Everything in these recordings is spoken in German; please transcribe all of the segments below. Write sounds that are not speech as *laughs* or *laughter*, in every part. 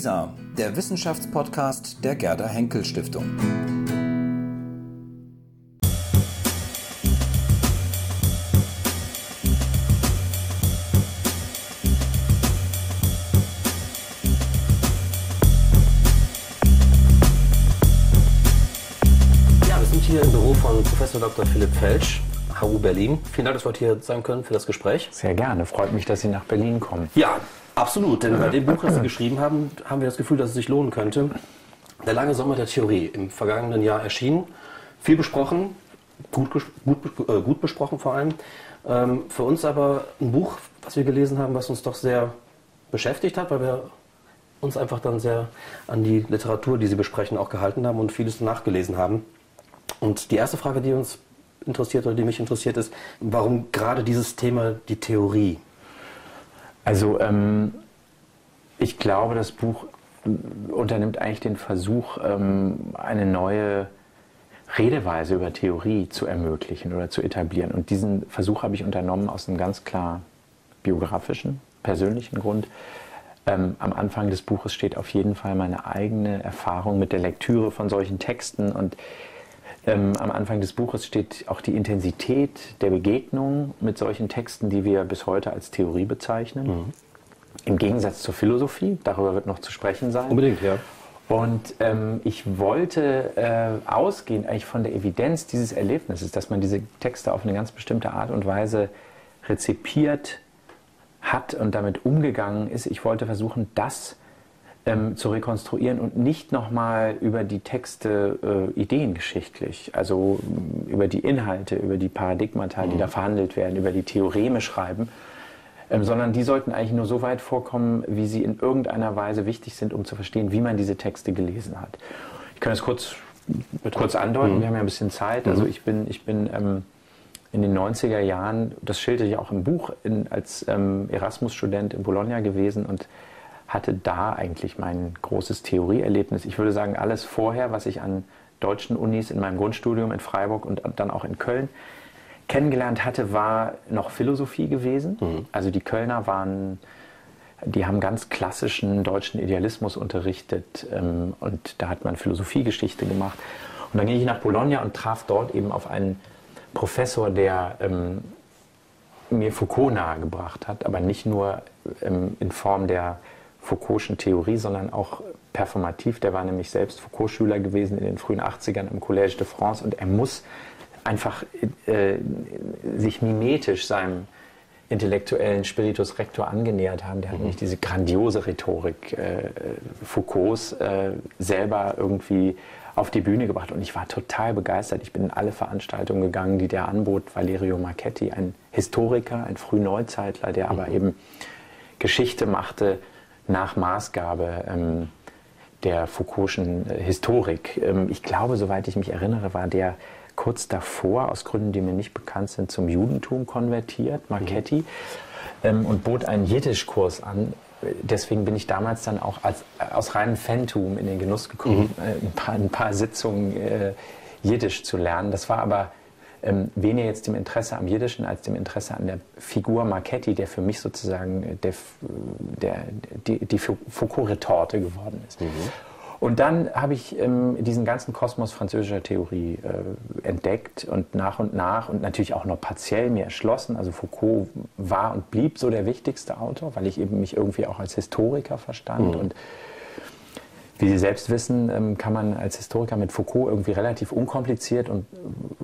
WISA, der Wissenschaftspodcast der Gerda Henkel Stiftung. Ja, wir sind hier im Büro von Professor Dr. Philipp Felsch, HU Berlin. Vielen Dank, dass wir heute hier sein können für das Gespräch. Sehr gerne. Freut mich, dass Sie nach Berlin kommen. Ja, absolut. Denn bei dem Buch, das Sie *clears throat* geschrieben haben, haben wir das Gefühl, dass es sich lohnen könnte. Der lange Sommer der Theorie, im vergangenen Jahr erschienen. Viel besprochen, gut, gut, äh, gut besprochen vor allem. Ähm, für uns aber ein Buch, was wir gelesen haben, was uns doch sehr beschäftigt hat, weil wir uns einfach dann sehr an die Literatur, die Sie besprechen, auch gehalten haben und vieles nachgelesen haben. Und die erste Frage, die uns interessiert oder die mich interessiert, ist, warum gerade dieses Thema die Theorie? Also ähm, ich glaube, das Buch unternimmt eigentlich den Versuch, ähm, eine neue Redeweise über Theorie zu ermöglichen oder zu etablieren. Und diesen Versuch habe ich unternommen aus einem ganz klar biografischen, persönlichen Grund. Ähm, am Anfang des Buches steht auf jeden Fall meine eigene Erfahrung mit der Lektüre von solchen Texten und ähm, am Anfang des Buches steht auch die Intensität der Begegnung mit solchen Texten, die wir bis heute als Theorie bezeichnen. Im Gegensatz zur Philosophie, darüber wird noch zu sprechen sein. Unbedingt, ja. Und ähm, ich wollte äh, ausgehen eigentlich von der Evidenz dieses Erlebnisses, dass man diese Texte auf eine ganz bestimmte Art und Weise rezipiert hat und damit umgegangen ist. Ich wollte versuchen, das ähm, zu rekonstruieren und nicht nochmal über die Texte äh, ideengeschichtlich, also ähm, über die Inhalte, über die Paradigmata, die da verhandelt werden, über die Theoreme schreiben, ähm, sondern die sollten eigentlich nur so weit vorkommen, wie sie in irgendeiner Weise wichtig sind, um zu verstehen, wie man diese Texte gelesen hat. Ich kann das kurz, kurz andeuten, wir haben ja ein bisschen Zeit. Also ich bin, ich bin ähm, in den 90er Jahren, das schildere ich auch im Buch, in, als ähm, Erasmus-Student in Bologna gewesen und hatte da eigentlich mein großes Theorieerlebnis. Ich würde sagen, alles vorher, was ich an deutschen Unis in meinem Grundstudium in Freiburg und dann auch in Köln kennengelernt hatte, war noch Philosophie gewesen. Also die Kölner waren, die haben ganz klassischen deutschen Idealismus unterrichtet ähm, und da hat man Philosophiegeschichte gemacht. Und dann ging ich nach Bologna und traf dort eben auf einen Professor, der ähm, mir Foucault nahegebracht hat, aber nicht nur ähm, in Form der Foucault'schen Theorie, sondern auch performativ. Der war nämlich selbst Foucault-Schüler gewesen in den frühen 80ern im Collège de France und er muss einfach äh, sich mimetisch seinem intellektuellen Spiritus Rector angenähert haben. Der hat nämlich diese grandiose Rhetorik äh, Foucaults äh, selber irgendwie auf die Bühne gebracht und ich war total begeistert. Ich bin in alle Veranstaltungen gegangen, die der anbot. Valerio Marchetti, ein Historiker, ein Frühneuzeitler, der aber eben Geschichte machte nach Maßgabe ähm, der Foucault'schen äh, Historik. Ähm, ich glaube, soweit ich mich erinnere, war der kurz davor, aus Gründen, die mir nicht bekannt sind, zum Judentum konvertiert, Marchetti, ähm, und bot einen Jiddischkurs an. Deswegen bin ich damals dann auch als, aus reinem Fantum in den Genuss gekommen, äh, ein, paar, ein paar Sitzungen äh, Jiddisch zu lernen. Das war aber ähm, weniger jetzt dem Interesse am Jiddischen als dem Interesse an der Figur Marchetti, der für mich sozusagen der, der, die, die Foucault-Retorte geworden ist. Und dann habe ich ähm, diesen ganzen Kosmos französischer Theorie äh, entdeckt und nach und nach und natürlich auch nur partiell mir erschlossen. Also Foucault war und blieb so der wichtigste Autor, weil ich eben mich irgendwie auch als Historiker verstand. Und wie Sie selbst wissen, ähm, kann man als Historiker mit Foucault irgendwie relativ unkompliziert und äh,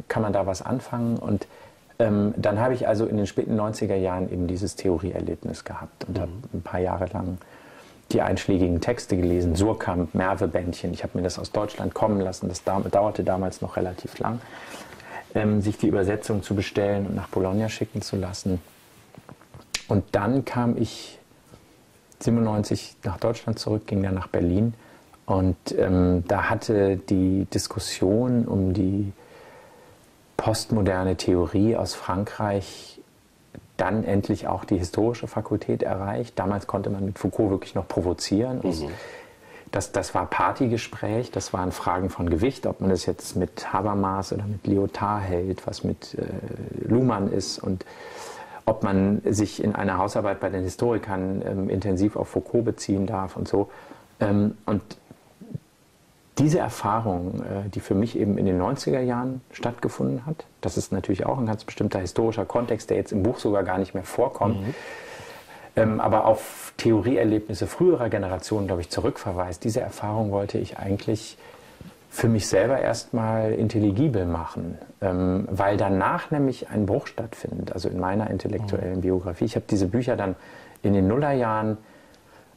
kann man da was anfangen. Und ähm, dann habe ich also in den späten 90er Jahren eben dieses Theorieerlebnis gehabt und habe ein paar Jahre lang die einschlägigen Texte gelesen, Surkamp, Merve-Bändchen. Ich habe mir das aus Deutschland kommen lassen. Das dau- dauerte damals noch relativ lang, ähm, sich die Übersetzung zu bestellen und nach Bologna schicken zu lassen. Und dann kam ich 97 nach Deutschland zurück, ging dann nach Berlin. Und ähm, da hatte die Diskussion um die postmoderne Theorie aus Frankreich dann endlich auch die historische Fakultät erreicht. Damals konnte man mit Foucault wirklich noch provozieren. Und Das, das war Partygespräch, das waren Fragen von Gewicht, ob man das jetzt mit Habermas oder mit Lyotard hält, was mit äh, Luhmann ist und ob man sich in einer Hausarbeit bei den Historikern ähm, intensiv auf Foucault beziehen darf und so. Ähm, und diese Erfahrung, äh, die für mich eben in den 90er Jahren stattgefunden hat, das ist natürlich auch ein ganz bestimmter historischer Kontext, der jetzt im Buch sogar gar nicht mehr vorkommt, mhm. ähm, aber auf Theorieerlebnisse früherer Generationen, glaube ich, zurückverweist. Diese Erfahrung wollte ich eigentlich für mich selber erstmal intelligibel machen, ähm, weil danach nämlich ein Bruch stattfindet, also in meiner intellektuellen mhm. Biografie. Ich habe diese Bücher dann in den Nullerjahren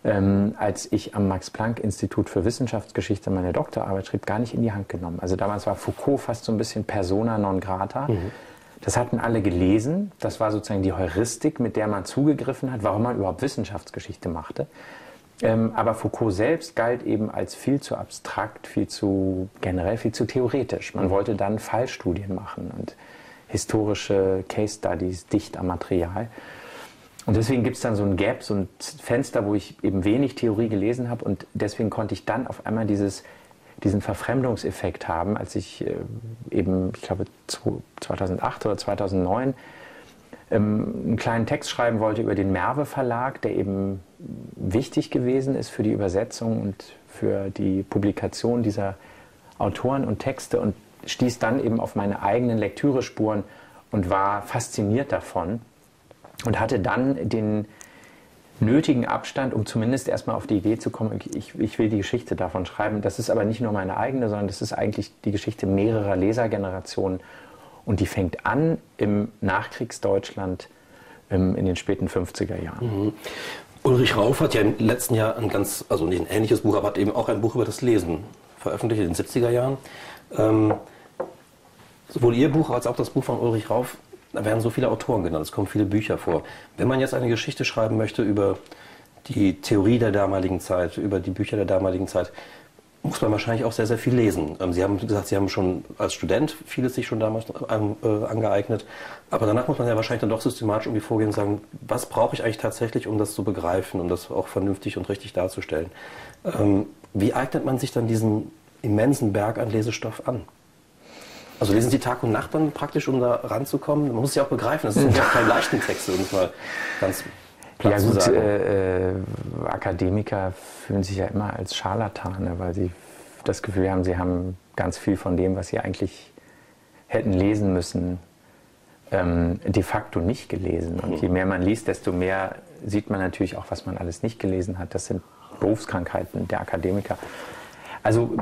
ähm, als ich am Max-Planck-Institut für Wissenschaftsgeschichte meine Doktorarbeit schrieb, gar nicht in die Hand genommen. Also damals war Foucault fast so ein bisschen persona non grata. Mhm. Das hatten alle gelesen. Das war sozusagen die Heuristik, mit der man zugegriffen hat, warum man überhaupt Wissenschaftsgeschichte machte. Ähm, aber Foucault selbst galt eben als viel zu abstrakt, viel zu generell, viel zu theoretisch. Man wollte dann Fallstudien machen und historische Case Studies dicht am Material. Und deswegen gibt es dann so ein Gap, so ein Fenster, wo ich eben wenig Theorie gelesen habe. Und deswegen konnte ich dann auf einmal dieses, diesen Verfremdungseffekt haben, als ich äh, eben, ich glaube 2008 oder 2009 ähm, einen kleinen Text schreiben wollte über den Merve Verlag, der eben wichtig gewesen ist für die Übersetzung und für die Publikation dieser Autoren und Texte und stieß dann eben auf meine eigenen Lektürespuren und war fasziniert davon und hatte dann den nötigen Abstand, um zumindest erstmal auf die Idee zu kommen, ich, ich, will die Geschichte davon schreiben. Das ist aber nicht nur meine eigene, sondern das ist eigentlich die Geschichte mehrerer Lesergenerationen. Und die fängt an im Nachkriegsdeutschland ähm, in den späten 50er Jahren. Mhm. Ulrich Rauf hat ja im letzten Jahr ein ganz, also nicht ein ähnliches Buch, aber hat eben auch ein Buch über das Lesen veröffentlicht in den 70er Jahren. Ähm, sowohl Ihr Buch als auch das Buch von Ulrich Rauf da werden so viele Autoren genannt, es kommen viele Bücher vor. Wenn man jetzt eine Geschichte schreiben möchte über die Theorie der damaligen Zeit, über die Bücher der damaligen Zeit, muss man wahrscheinlich auch sehr, sehr viel lesen. Ähm, Sie haben gesagt, Sie haben schon als Student vieles sich schon damals äh, angeeignet. Aber danach muss man ja wahrscheinlich dann doch systematisch irgendwie vorgehen und sagen, was brauche ich eigentlich tatsächlich, um das zu begreifen, um das auch vernünftig und richtig darzustellen. Ähm, wie eignet man sich dann diesen immensen Berg an Lesestoff an? Also lesen Sie Tag und Nacht dann praktisch, um da ranzukommen? Man muss ja auch begreifen, das sind ja *laughs* keine leichten Texte, um es mal ganz ja gut, äh, äh, Akademiker fühlen sich ja immer als Scharlatane, weil sie das Gefühl haben, sie haben ganz viel von dem, was sie eigentlich hätten lesen müssen, ähm, de facto nicht gelesen. Und je mehr man liest, desto mehr sieht man natürlich auch, was man alles nicht gelesen hat. Das sind Berufskrankheiten der Akademiker. Also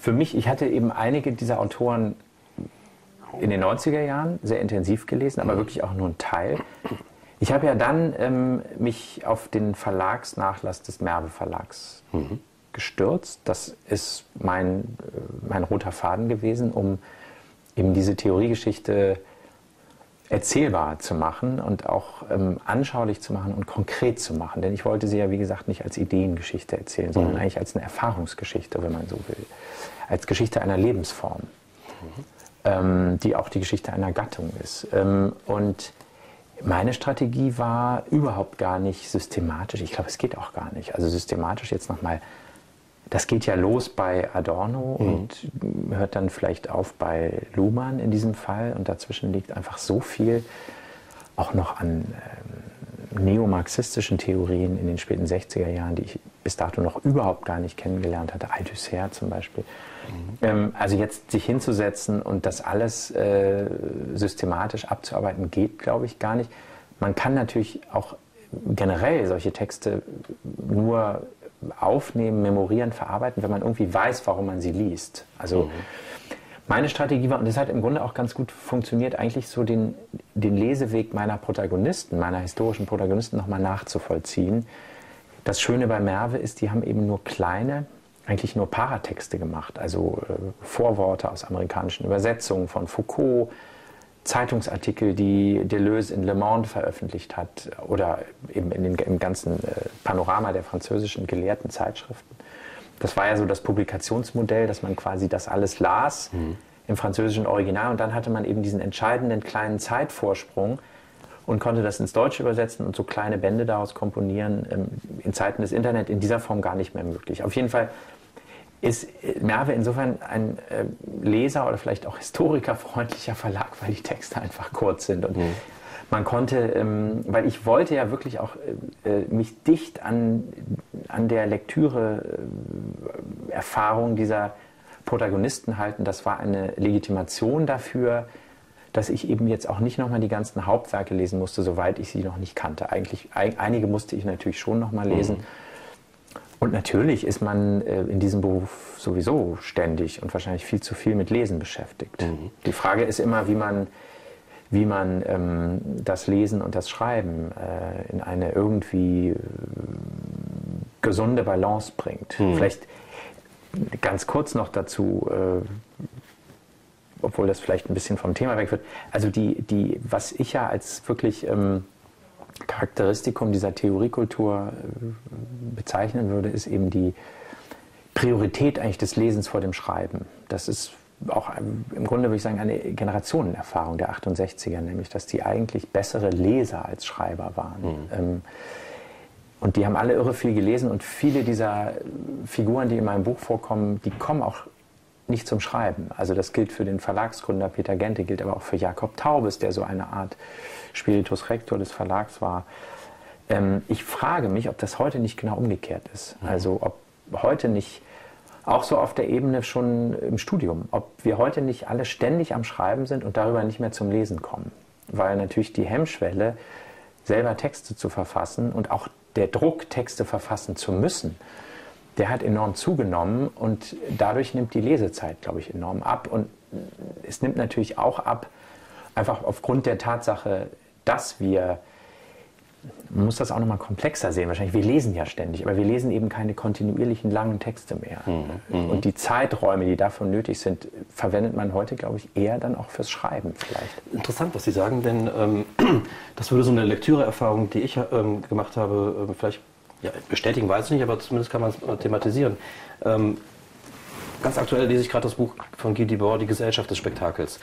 für mich, ich hatte eben einige dieser Autoren in den 90er Jahren sehr intensiv gelesen, aber wirklich auch nur ein Teil. Ich habe ja dann ähm, mich auf den Verlagsnachlass des Merve Verlags mhm. gestürzt. Das ist mein, äh, mein roter Faden gewesen, um eben diese Theoriegeschichte erzählbar zu machen und auch ähm, anschaulich zu machen und konkret zu machen. Denn ich wollte sie ja, wie gesagt, nicht als Ideengeschichte erzählen, sondern mhm. eigentlich als eine Erfahrungsgeschichte, wenn man so will. Als Geschichte einer Lebensform. Mhm ähm, die auch die Geschichte einer Gattung ist. Ähm, und meine Strategie war überhaupt gar nicht systematisch. Ich glaube, es geht auch gar nicht. Also systematisch jetzt nochmal, das geht ja los bei Adorno mhm. und hört dann vielleicht auf bei Luhmann in diesem Fall. Und dazwischen liegt einfach so viel auch noch an ähm, neomarxistischen Theorien in den späten 60er Jahren, die ich bis dato noch überhaupt gar nicht kennengelernt hatte. Althusser zum Beispiel. Mhm. Ähm, also jetzt sich hinzusetzen und das alles äh, systematisch abzuarbeiten, geht, glaube ich, gar nicht. Man kann natürlich auch generell solche Texte nur aufnehmen, memorieren, verarbeiten, wenn man irgendwie weiß, warum man sie liest. Also mhm. Meine Strategie war, und das hat im Grunde auch ganz gut funktioniert, eigentlich so den, den Leseweg meiner Protagonisten, meiner historischen Protagonisten nochmal nachzuvollziehen. Das Schöne bei Merve ist, die haben eben nur kleine, eigentlich nur Paratexte gemacht, also äh, Vorworte aus amerikanischen Übersetzungen von Foucault, Zeitungsartikel, die Deleuze in Le Monde veröffentlicht hat oder eben in den, im ganzen äh, Panorama der französischen gelehrten Zeitschriften. Das war ja so das Publikationsmodell, dass man quasi das alles las mhm. im französischen Original und dann hatte man eben diesen entscheidenden kleinen Zeitvorsprung und konnte das ins Deutsche übersetzen und so kleine Bände daraus komponieren. Ähm, in Zeiten des Internet in dieser Form gar nicht mehr möglich. Auf jeden Fall ist Merve insofern ein äh, Leser oder vielleicht auch historikerfreundlicher Verlag, weil die Texte einfach kurz sind. Und mhm. Man konnte, ähm, weil ich wollte ja wirklich auch äh, äh mich dicht an, an der Lektüre-Erfahrung dieser Protagonisten halten. Das war eine Legitimation dafür, dass ich eben jetzt auch nicht nochmal die ganzen Hauptwerke lesen musste, soweit ich sie noch nicht kannte. Eigentlich, einige musste ich natürlich schon nochmal lesen. Mhm. Und natürlich ist man äh, in diesem Beruf sowieso ständig und wahrscheinlich viel zu viel mit Lesen beschäftigt. Mhm. Die Frage ist immer, wie man, wie man ähm, das Lesen und das Schreiben äh, in eine irgendwie äh, gesunde Balance bringt. Mhm. Vielleicht ganz kurz noch dazu, äh, obwohl das vielleicht ein bisschen vom Thema weg wird. Also die, die, was ich ja als wirklich ähm, Charakteristikum dieser Theoriekultur äh, bezeichnen würde, ist eben die Priorität eigentlich des Lesens vor dem Schreiben. Das ist auch im Grunde würde ich sagen eine Generationenerfahrung der 68er, nämlich dass die eigentlich bessere Leser als Schreiber waren. Mhm. Ähm, und die haben alle irre viel gelesen und viele dieser Figuren, die in meinem Buch vorkommen, die kommen auch nicht zum Schreiben. Also das gilt für den Verlagsgründer Peter Gente, gilt aber auch für Jakob Taubes, der so eine Art Spiritus Rector des Verlags war. Ähm, ich frage mich, ob das heute nicht genau umgekehrt ist. Mhm. Also ob heute nicht, auch so auf der Ebene schon im Studium, ob wir heute nicht alle ständig am Schreiben sind und darüber nicht mehr zum Lesen kommen. Weil natürlich die Hemmschwelle, selber Texte zu verfassen und auch der Druck, Texte verfassen zu müssen, der hat enorm zugenommen und dadurch nimmt die Lesezeit, glaube ich, enorm ab. Und es nimmt natürlich auch ab, einfach aufgrund der Tatsache, dass wir, man muss das auch nochmal komplexer sehen, wahrscheinlich, wir lesen ja ständig, aber wir lesen eben keine kontinuierlichen langen Texte mehr. Mhm. mhm. Und die Zeiträume, die dafür nötig sind, verwendet man heute, glaube ich, eher dann auch fürs Schreiben vielleicht. Interessant, was Sie sagen, denn ähm, *clears throat* das würde so eine Lektüreerfahrung, die ich ähm, gemacht habe, äh, vielleicht ja, bestätigen weiß ich nicht, aber zumindest kann man es thematisieren. Ähm, ganz aktuell lese ich gerade das Buch von Guy Debord, Die Gesellschaft des Spektakels.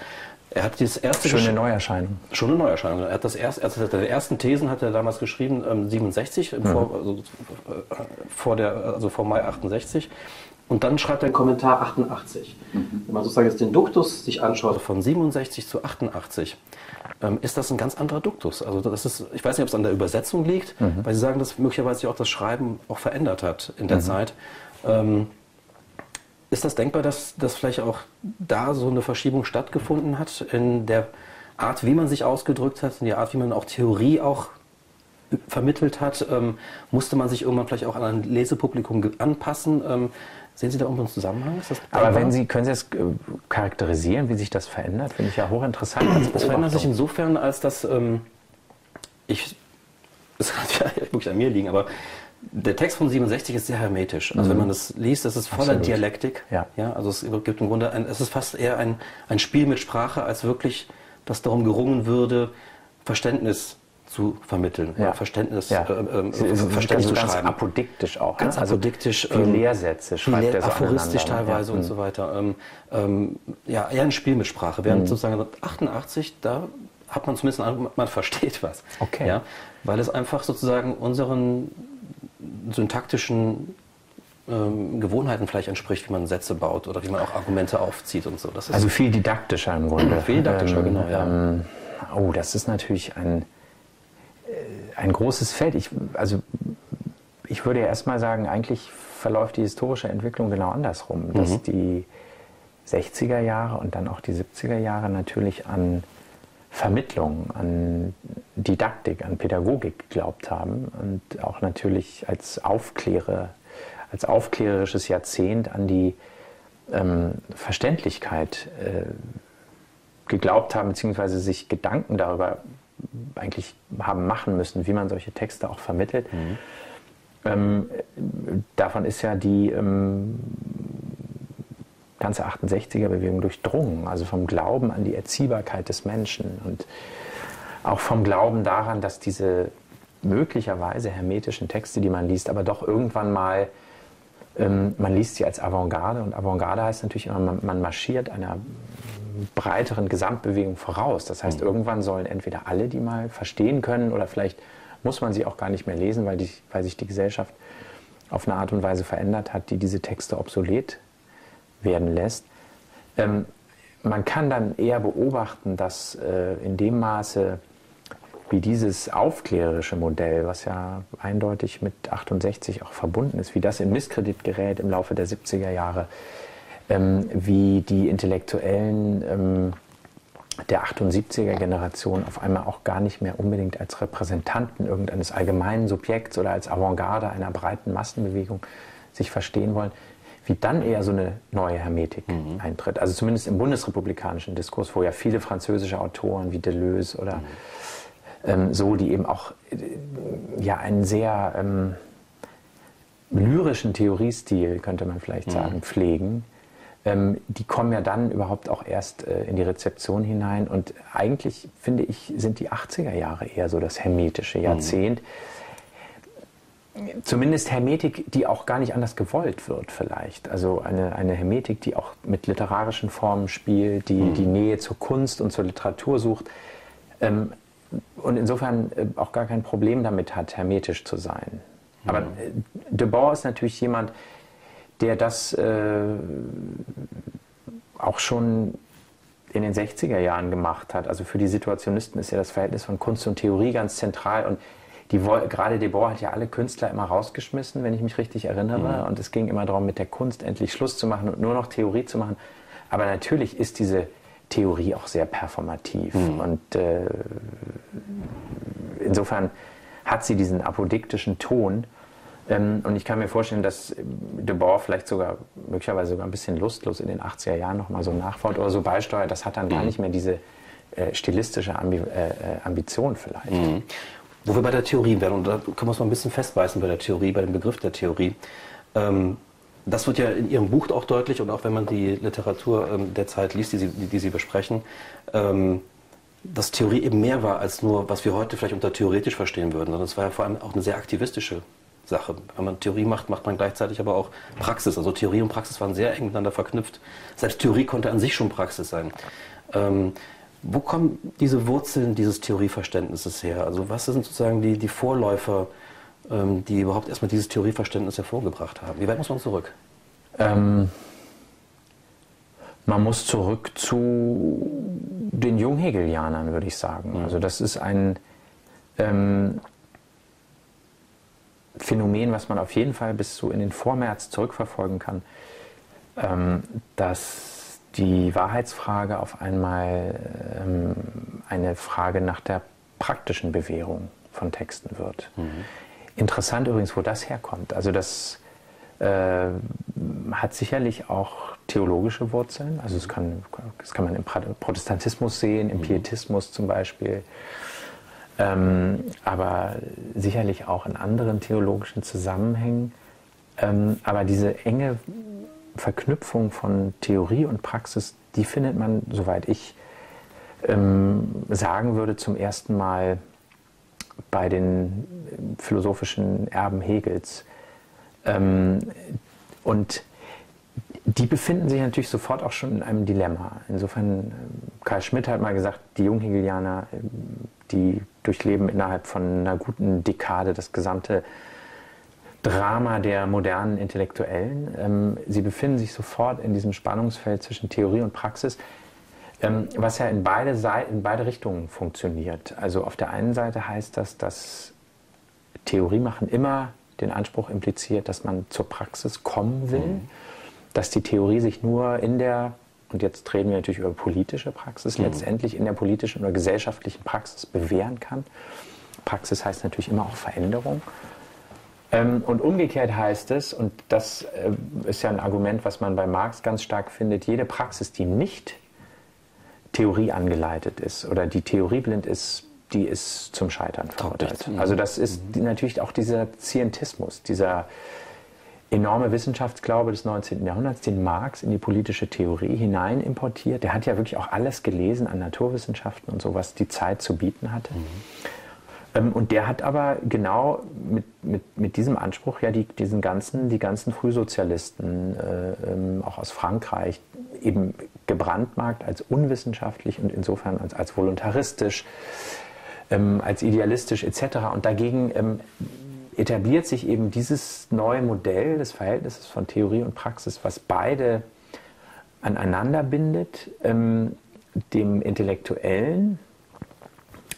Er hat das erste Schon eine Neuerscheinung. Schon eine Neuerscheinung. Er hat das erste, also die ersten Thesen hat er damals geschrieben, ähm, 67, mhm. vor, also, äh, vor, der, also vor Mai 68. Und dann schreibt er einen Kommentar 88. Mhm. Wenn man sozusagen jetzt den Duktus sich anschaut, von 67 zu 88, ähm, ist das ein ganz anderer Duktus. Also das ist, ich weiß nicht, ob es an der Übersetzung liegt, mhm. weil Sie sagen, dass möglicherweise auch das Schreiben auch verändert hat in der mhm. Zeit. Ähm, ist das denkbar, dass, dass vielleicht auch da so eine Verschiebung stattgefunden hat in der Art, wie man sich ausgedrückt hat, in der Art, wie man auch Theorie auch vermittelt hat? Ähm, musste man sich irgendwann vielleicht auch an ein Lesepublikum anpassen? Ähm, Sehen Sie da irgendwo einen Zusammenhang? Aber wenn Sie, können Sie es äh, charakterisieren, wie sich das verändert? Finde ich ja hochinteressant. Es verändert sich insofern, als dass ähm, ich, *laughs* das kann ja wirklich an mir liegen, aber der Text von 67 ist sehr hermetisch. Also mhm. wenn man das liest, das ist voller Absolut. Dialektik. Ja. ja. Also es gibt im Grunde, ein, es ist fast eher ein, ein Spiel mit Sprache, als wirklich, dass darum gerungen würde, Verständnis zu vermitteln, ja. Verständnis, ja. äh, äh, Verständnis also zu schreiben. apodiktisch auch. Ganz ne? also apodiktisch. Viele ähm, Lehrsätze schreibt er so Aphoristisch teilweise ja. und so weiter. Ähm, ähm, ja, eher ein Spiel mit Sprache. Während mhm. sozusagen 88, da hat man zumindest einen man versteht was. Okay. Ja, weil es einfach sozusagen unseren syntaktischen ähm, Gewohnheiten vielleicht entspricht, wie man Sätze baut oder wie man auch Argumente aufzieht und so. also viel didaktischer im Grunde. viel didaktischer, ähm, genau. Ja. oh, das ist natürlich ein ein großes Feld. Ich, also ich würde ja erstmal sagen, eigentlich verläuft die historische Entwicklung genau andersrum, mhm. dass die 60er Jahre und dann auch die 70er Jahre natürlich an Vermittlung, an Didaktik, an Pädagogik geglaubt haben und auch natürlich als Aufklärer, als aufklärerisches Jahrzehnt an die ähm, Verständlichkeit äh, geglaubt haben, beziehungsweise sich Gedanken darüber eigentlich haben machen müssen, wie man solche Texte auch vermittelt. Mhm. Ähm, davon ist ja die ähm, ganze 68er-Bewegung durchdrungen, also vom Glauben an die Erziehbarkeit des Menschen und auch vom Glauben daran, dass diese möglicherweise hermetischen Texte, die man liest, aber doch irgendwann mal, ähm, man liest sie als Avantgarde und Avantgarde heißt natürlich immer, man, man marschiert einer breiteren Gesamtbewegung voraus. Das heißt, mhm. irgendwann sollen entweder alle die mal verstehen können oder vielleicht muss man sie auch gar nicht mehr lesen, weil, die, weil sich die Gesellschaft auf eine Art und Weise verändert hat, die diese Texte obsolet werden lässt. Ähm, man kann dann eher beobachten, dass äh, in dem Maße wie dieses aufklärerische Modell, was ja eindeutig mit 68 auch verbunden ist, wie das in Misskredit gerät im Laufe der 70er Jahre, ähm, wie die Intellektuellen ähm, der 78er Generation auf einmal auch gar nicht mehr unbedingt als Repräsentanten irgendeines allgemeinen Subjekts oder als Avantgarde einer breiten Massenbewegung sich verstehen wollen, wie dann eher so eine neue Hermetik mhm. eintritt. Also zumindest im bundesrepublikanischen Diskurs, wo ja viele französische Autoren wie Deleuze oder mhm. ähm, so, die eben auch äh, ja einen sehr ähm, lyrischen Theoriestil, könnte man vielleicht mhm. sagen, pflegen, ähm, die kommen ja dann überhaupt auch erst äh, in die Rezeption hinein. Und eigentlich, finde ich, sind die 80er Jahre eher so das hermetische Jahrzehnt. Mhm zumindest Hermetik, die auch gar nicht anders gewollt wird vielleicht. Also eine, eine Hermetik, die auch mit literarischen Formen spielt, die mhm. die Nähe zur Kunst und zur Literatur sucht ähm, und insofern äh, auch gar kein Problem damit hat, hermetisch zu sein. Mhm. Aber äh, de Boer ist natürlich jemand, der das äh, auch schon in den 60er Jahren gemacht hat. Also für die Situationisten ist ja das Verhältnis von Kunst und Theorie ganz zentral und die, gerade Debord hat ja alle Künstler immer rausgeschmissen, wenn ich mich richtig erinnere. Mhm. Und es ging immer darum, mit der Kunst endlich Schluss zu machen und nur noch Theorie zu machen. Aber natürlich ist diese Theorie auch sehr performativ. Mhm. Und äh, insofern hat sie diesen apodiktischen Ton. Ähm, und ich kann mir vorstellen, dass Debord vielleicht sogar möglicherweise sogar ein bisschen lustlos in den 80er Jahren nochmal so nachbaut oder so beisteuert. Das hat dann mhm. gar nicht mehr diese äh, stilistische Ambi äh, äh Ambition vielleicht. Wo wir bei der Theorie werden, und da können wir uns mal ein bisschen festbeißen bei der Theorie, bei dem Begriff der Theorie. Ähm, das wird ja in Ihrem Buch auch deutlich und auch wenn man die Literatur ähm, der Zeit liest, die Sie, die, die Sie besprechen, ähm, dass Theorie eben mehr war als nur, was wir heute vielleicht unter theoretisch verstehen würden, sondern es war ja vor allem auch eine sehr aktivistische Sache. Wenn man Theorie macht, macht man gleichzeitig aber auch Praxis. Also Theorie und Praxis waren sehr eng miteinander verknüpft. Selbst Theorie konnte an sich schon Praxis sein. Ähm, wo kommen diese Wurzeln dieses Theorieverständnisses her? Also was sind sozusagen die, die Vorläufer, ähm, die überhaupt erstmal dieses Theorieverständnis hervorgebracht haben? Wie weit muss man zurück? Ähm, man muss zurück zu den Junghegelianern, würde ich sagen. Mhm. Also das ist ein ähm, Phänomen, was man auf jeden Fall bis so in den Vormärz zurückverfolgen kann, ähm, dass die Wahrheitsfrage auf einmal ähm, eine Frage nach der praktischen Bewährung von Texten wird. Mhm. Interessant übrigens, wo das herkommt. Also das äh, hat sicherlich auch theologische Wurzeln. Also das kann, das kann man im Protestantismus sehen, im mhm. Pietismus zum Beispiel. Ähm, aber sicherlich auch in anderen theologischen Zusammenhängen. Ähm, aber diese enge Verknüpfung von Theorie und Praxis, die findet man, soweit ich ähm, sagen würde, zum ersten Mal bei den philosophischen Erben Hegels. Ähm, und die befinden sich natürlich sofort auch schon in einem Dilemma. Insofern, ähm, Karl Schmidt hat mal gesagt, die Junghegelianer, ähm, die durchleben innerhalb von einer guten Dekade das gesamte Drama der modernen Intellektuellen. Ähm, sie befinden sich sofort in diesem Spannungsfeld zwischen Theorie und Praxis, ähm, was ja in beide, in beide Richtungen funktioniert. Also auf der einen Seite heißt das, dass Theorie machen immer den Anspruch impliziert, dass man zur Praxis kommen will, mhm. dass die Theorie sich nur in der, und jetzt reden wir natürlich über politische Praxis, mhm. letztendlich in der politischen oder gesellschaftlichen Praxis bewähren kann. Praxis heißt natürlich immer auch Veränderung. Ähm, und umgekehrt heißt es, und das äh, ist ja ein Argument, was man bei Marx ganz stark findet, jede Praxis, die nicht Theorie angeleitet ist oder die theorieblind ist, die ist zum Scheitern verurteilt. Also das ist mhm. natürlich auch dieser Zientismus, dieser enorme Wissenschaftsglaube des 19. Jahrhunderts, den Marx in die politische Theorie hinein importiert. Der hat ja wirklich auch alles gelesen an Naturwissenschaften und so, was die Zeit zu bieten hatte. Mhm. Ähm, und der hat aber genau mit, mit, mit diesem Anspruch ja die, diesen ganzen, die ganzen Frühsozialisten, äh, ähm, auch aus Frankreich, eben gebrandmarkt als unwissenschaftlich und insofern als, als voluntaristisch, ähm, als idealistisch etc. Und dagegen ähm, etabliert sich eben dieses neue Modell des Verhältnisses von Theorie und Praxis, was beide aneinander bindet, ähm, dem Intellektuellen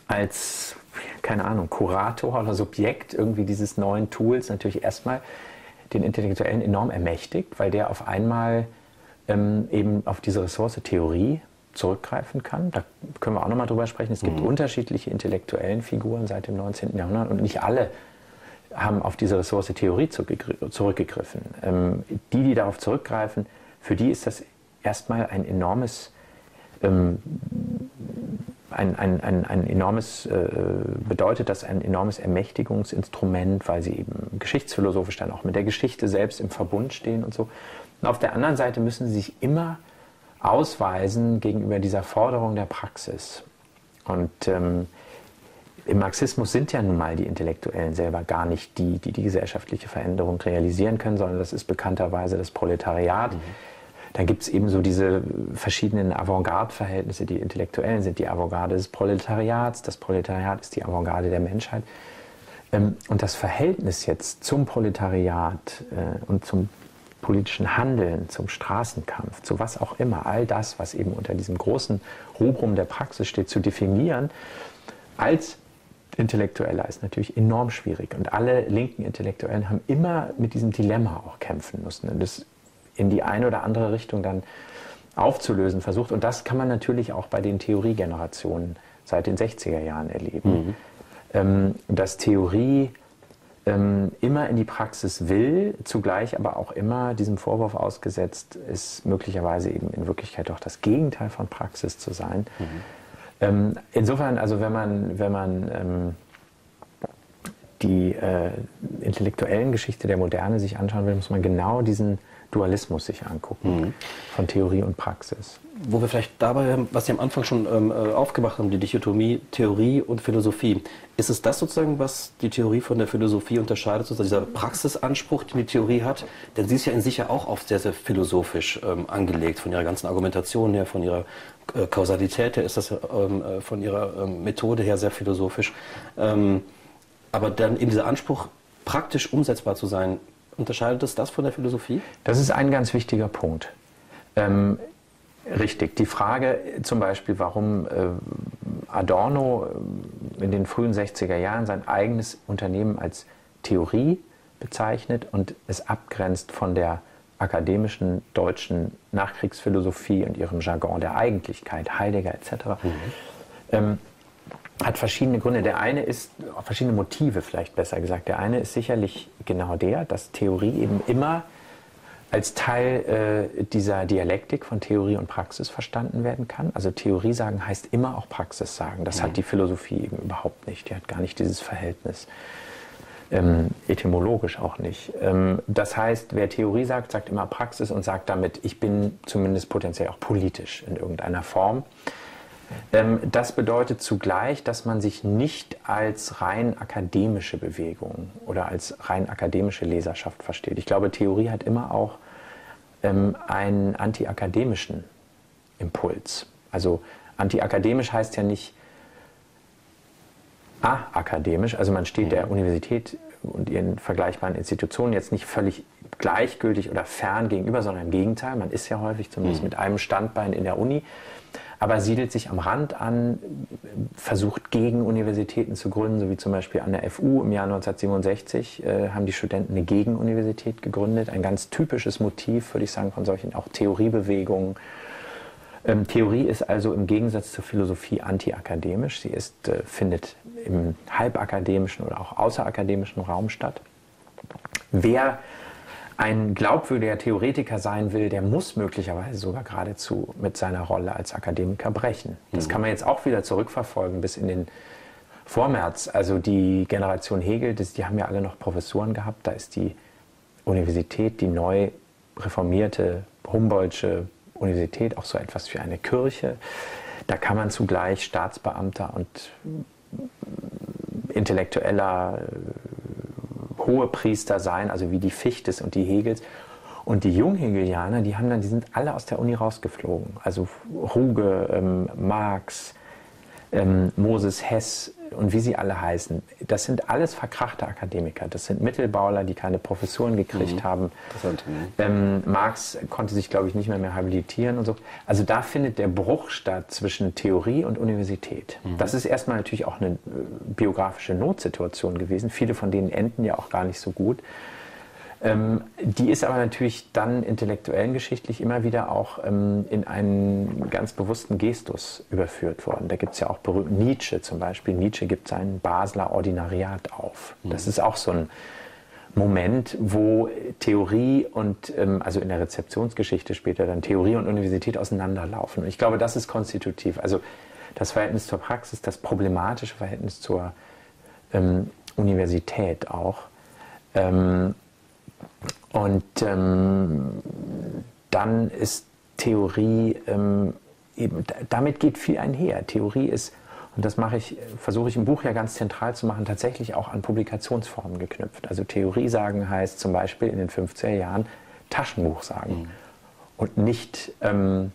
als keine Ahnung, Kurator oder Subjekt irgendwie dieses neuen Tools natürlich erstmal den Intellektuellen enorm ermächtigt, weil der auf einmal ähm, eben auf diese Ressource Theorie zurückgreifen kann. Da können wir auch nochmal drüber sprechen. Es gibt mhm. unterschiedliche intellektuellen Figuren seit dem 19. Jahrhundert und nicht alle haben auf diese Ressource Theorie zurückgegriffen. Ähm, die, die darauf zurückgreifen, für die ist das erstmal ein enormes, ähm, ein, ein, ein, ein enormes, äh, bedeutet das ein enormes Ermächtigungsinstrument, weil sie eben geschichtsphilosophisch dann auch mit der Geschichte selbst im Verbund stehen und so. Und auf der anderen Seite müssen sie sich immer ausweisen gegenüber dieser Forderung der Praxis. Und ähm, im Marxismus sind ja nun mal die Intellektuellen selber gar nicht die, die die gesellschaftliche Veränderung realisieren können, sondern das ist bekannterweise das Proletariat. Mhm. Dann gibt es eben so diese verschiedenen Avantgarde-Verhältnisse. Die Intellektuellen sind die Avantgarde des Proletariats, das Proletariat ist die Avantgarde der Menschheit. Ähm, und das Verhältnis jetzt zum Proletariat äh, und zum politischen Handeln, zum Straßenkampf, zu was auch immer, all das, was eben unter diesem großen Rubrum der Praxis steht, zu definieren, als Intellektueller ist natürlich enorm schwierig. Und alle linken Intellektuellen haben immer mit diesem Dilemma auch kämpfen müssen und das in die eine oder andere Richtung dann aufzulösen versucht. Und das kann man natürlich auch bei den Theoriegenerationen seit den 60er Jahren erleben. Mhm. Ähm, dass Theorie ähm, immer in die Praxis will, zugleich aber auch immer diesem Vorwurf ausgesetzt ist, möglicherweise eben in Wirklichkeit doch das Gegenteil von Praxis zu sein. Mhm. Ähm, insofern, also wenn man, wenn man ähm, die äh, intellektuellen Geschichte der Moderne sich anschauen will, muss man genau diesen Dualismus sich angucken mhm. von Theorie und Praxis. Wo wir vielleicht dabei, was Sie am Anfang schon ähm, äh, aufgemacht haben, die Dichotomie Theorie und Philosophie. Ist es das sozusagen, was die Theorie von der Philosophie unterscheidet, sozusagen dieser Praxisanspruch, den die Theorie hat? Denn sie ist ja in sich ja auch oft sehr, sehr philosophisch ähm, angelegt, von ihrer ganzen Argumentation her, von ihrer äh, Kausalität her ist das ähm, äh, von ihrer ähm, Methode her sehr philosophisch. Ähm, aber dann eben dieser Anspruch, praktisch umsetzbar zu sein, Unterscheidet es das von der Philosophie? Das ist ein ganz wichtiger Punkt. Ähm, richtig. Die Frage zum Beispiel, warum äh, Adorno äh, in den frühen 60er Jahren sein eigenes Unternehmen als Theorie bezeichnet und es abgrenzt von der akademischen deutschen Nachkriegsphilosophie und ihrem Jargon der Eigentlichkeit, Heidegger etc. Mhm. Ähm, hat verschiedene Gründe. Der eine ist, verschiedene Motive vielleicht besser gesagt. Der eine ist sicherlich genau der, dass Theorie eben immer als Teil äh, dieser Dialektik von Theorie und Praxis verstanden werden kann. Also Theorie sagen heißt immer auch Praxis sagen. Das mhm. hat die Philosophie eben überhaupt nicht. Die hat gar nicht dieses Verhältnis. Ähm, etymologisch auch nicht. Ähm, das heißt, wer Theorie sagt, sagt immer Praxis und sagt damit, ich bin zumindest potenziell auch politisch in irgendeiner Form. Ähm, das bedeutet zugleich, dass man sich nicht als rein akademische Bewegung oder als rein akademische Leserschaft versteht. Ich glaube, Theorie hat immer auch ähm, einen antiakademischen Impuls. Also antiakademisch heißt ja nicht akademisch, also man steht der. Universität und ihren vergleichbaren Institutionen jetzt nicht völlig gleichgültig oder fern gegenüber, sondern im Gegenteil, man ist ja häufig zumindest mhm. mit einem Standbein in der Uni aber siedelt sich am Rand an, versucht gegen Universitäten zu gründen, so wie zum Beispiel an der FU im Jahr 1967 äh, haben die Studenten eine Gegenuniversität gegründet. Ein ganz typisches Motiv, würde ich sagen, von solchen auch Theoriebewegungen. Ähm, Theorie ist also im Gegensatz zur Philosophie antiakademisch. Sie ist, äh, findet im halbakademischen oder auch außerakademischen Raum statt. Wer ein glaubwürdiger Theoretiker sein will, der muss möglicherweise sogar geradezu mit seiner Rolle als Akademiker brechen. Das mhm. kann man jetzt auch wieder zurückverfolgen bis in den Vormärz. Also die Generation Hegel, das, die haben ja alle noch Professuren gehabt. Da ist die Universität, die neu reformierte Humboldtsche Universität, auch so etwas wie eine Kirche. Da kann man zugleich Staatsbeamter und intellektueller hohe Priester sein, also wie die Fichtes und die Hegels. Und die Junghegelianer, die haben dann, die sind alle aus der Uni rausgeflogen. Also Ruge, ähm, Marx, ähm, Moses Hess und wie sie alle heißen, das sind alles verkrachte Akademiker. Das sind Mittelbauler, die keine Professuren gekriegt Mhm. haben. Mhm. Ähm, Marx konnte sich, glaube ich, nicht mehr mehr habilitieren und so. Also da findet der Bruch statt zwischen Theorie und Universität. Das ist erstmal natürlich auch eine äh, biografische Notsituation gewesen. Viele von denen enden ja auch gar nicht so gut. Ähm, die ist aber natürlich dann intellektuellen geschichtlich immer wieder auch ähm, in einen ganz bewussten Gestus überführt worden. Da gibt es ja auch berühmt Nietzsche zum Beispiel. Nietzsche gibt sein Basler Ordinariat auf. Das ist auch so ein Moment, wo Theorie und, ähm, also in der Rezeptionsgeschichte später dann Theorie und Universität auseinanderlaufen. Und ich glaube, das ist konstitutiv. Also das Verhältnis zur Praxis, das problematische Verhältnis zur ähm, Universität auch. Und ähm, dann ist Theorie ähm, eben, da- damit geht viel einher. Theorie ist, und das mache ich, versuche ich im Buch ja ganz zentral zu machen, tatsächlich auch an Publikationsformen geknüpft. Also Theorie sagen heißt zum Beispiel in den 50er Jahren Taschenbuch sagen und nicht ähm,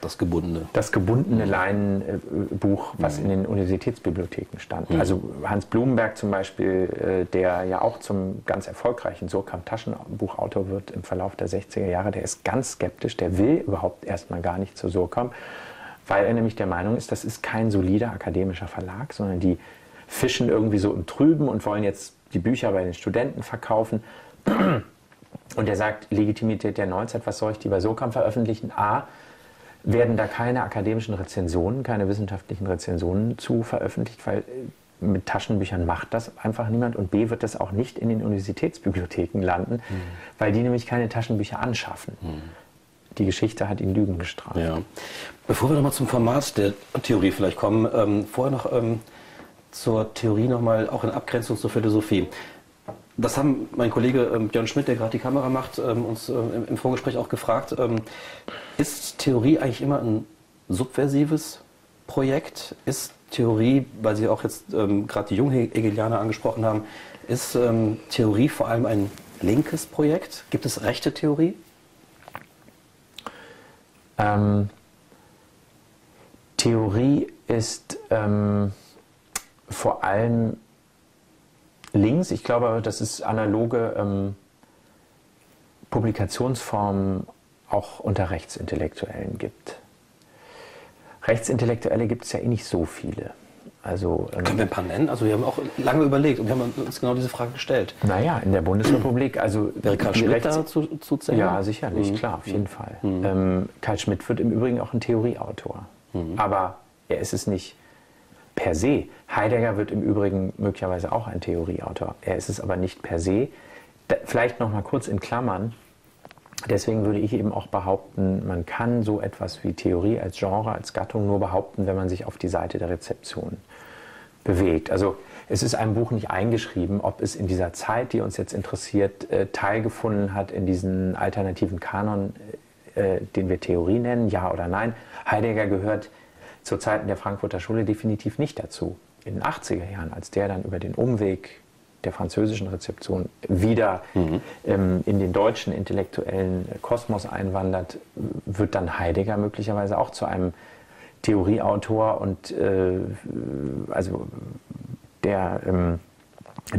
Das Gebundene. das gebundene Leinenbuch, was in den Universitätsbibliotheken stand. Also Hans Blumenberg zum Beispiel, äh, der ja auch zum ganz erfolgreichen Surkamp-Taschenbuchautor wird im Verlauf der 60er Jahre, der ist ganz skeptisch, der will überhaupt erstmal gar nicht zu Surkamp, weil er nämlich der Meinung ist, das ist kein solider akademischer Verlag, sondern die fischen irgendwie so im Trüben und wollen jetzt die Bücher bei den Studenten verkaufen. Und er sagt, Legitimität der Neuzeit, was soll ich die bei Surkamp veröffentlichen? A, werden da keine akademischen Rezensionen, keine wissenschaftlichen Rezensionen zu veröffentlicht, weil äh, mit Taschenbüchern macht das einfach niemand und B wird das auch nicht in den Universitätsbibliotheken landen, weil die nämlich keine Taschenbücher anschaffen. Die Geschichte hat ihn Lügen gestraft. Ja. Bevor wir nochmal zum Format der Theorie vielleicht kommen, ähm, vorher noch ähm, zur Theorie nochmal, auch in Abgrenzung zur Philosophie. Das haben mein Kollege ähm, Björn Schmidt, der gerade die Kamera macht, ähm, uns ähm, im, Vorgespräch auch gefragt. Ähm, ist Theorie eigentlich immer ein subversives Projekt? Ist Theorie, weil Sie auch jetzt ähm, gerade die Junghegelianer angesprochen haben, ist ähm, Theorie vor allem ein linkes Projekt? Gibt es rechte Theorie? Theorie ist vor allem links. Ich glaube, dass es analoge ähm, Publikationsformen auch unter Rechtsintellektuellen gibt. Rechtsintellektuelle gibt es ja eh nicht so viele. Also, ähm, Können wir ein paar nennen? Also wir haben auch lange überlegt und wir haben uns genau diese Frage gestellt. naja, in der Bundesrepublik, also *clears throat* Wäre Karl Schmidt Rechts- da zu, zu zählen? Ja, sicherlich, Mhm. klar, auf jeden Fall. Ähm, Karl Schmidt wird im Übrigen auch ein Theorieautor. Aber er ist es nicht per se. Heidegger wird im Übrigen möglicherweise auch ein Theorieautor. Er ist es aber nicht per se. Da, vielleicht noch mal kurz in Klammern. Deswegen würde ich eben auch behaupten, man kann so etwas wie Theorie als Genre, als Gattung nur behaupten, wenn man sich auf die Seite der Rezeption bewegt. Also es ist einem Buch nicht eingeschrieben, ob es in dieser Zeit, die uns jetzt interessiert, äh, teilgefunden hat in diesen alternativen Kanon, äh, den wir Theorie nennen, ja oder nein. Heidegger gehört zu Zeiten der Frankfurter Schule definitiv nicht dazu. In den 80er Jahren, als der dann über den Umweg der französischen Rezeption wieder ähm, in den deutschen intellektuellen Kosmos einwandert, wird dann Heidegger möglicherweise auch zu einem Theorieautor und äh, also der ähm,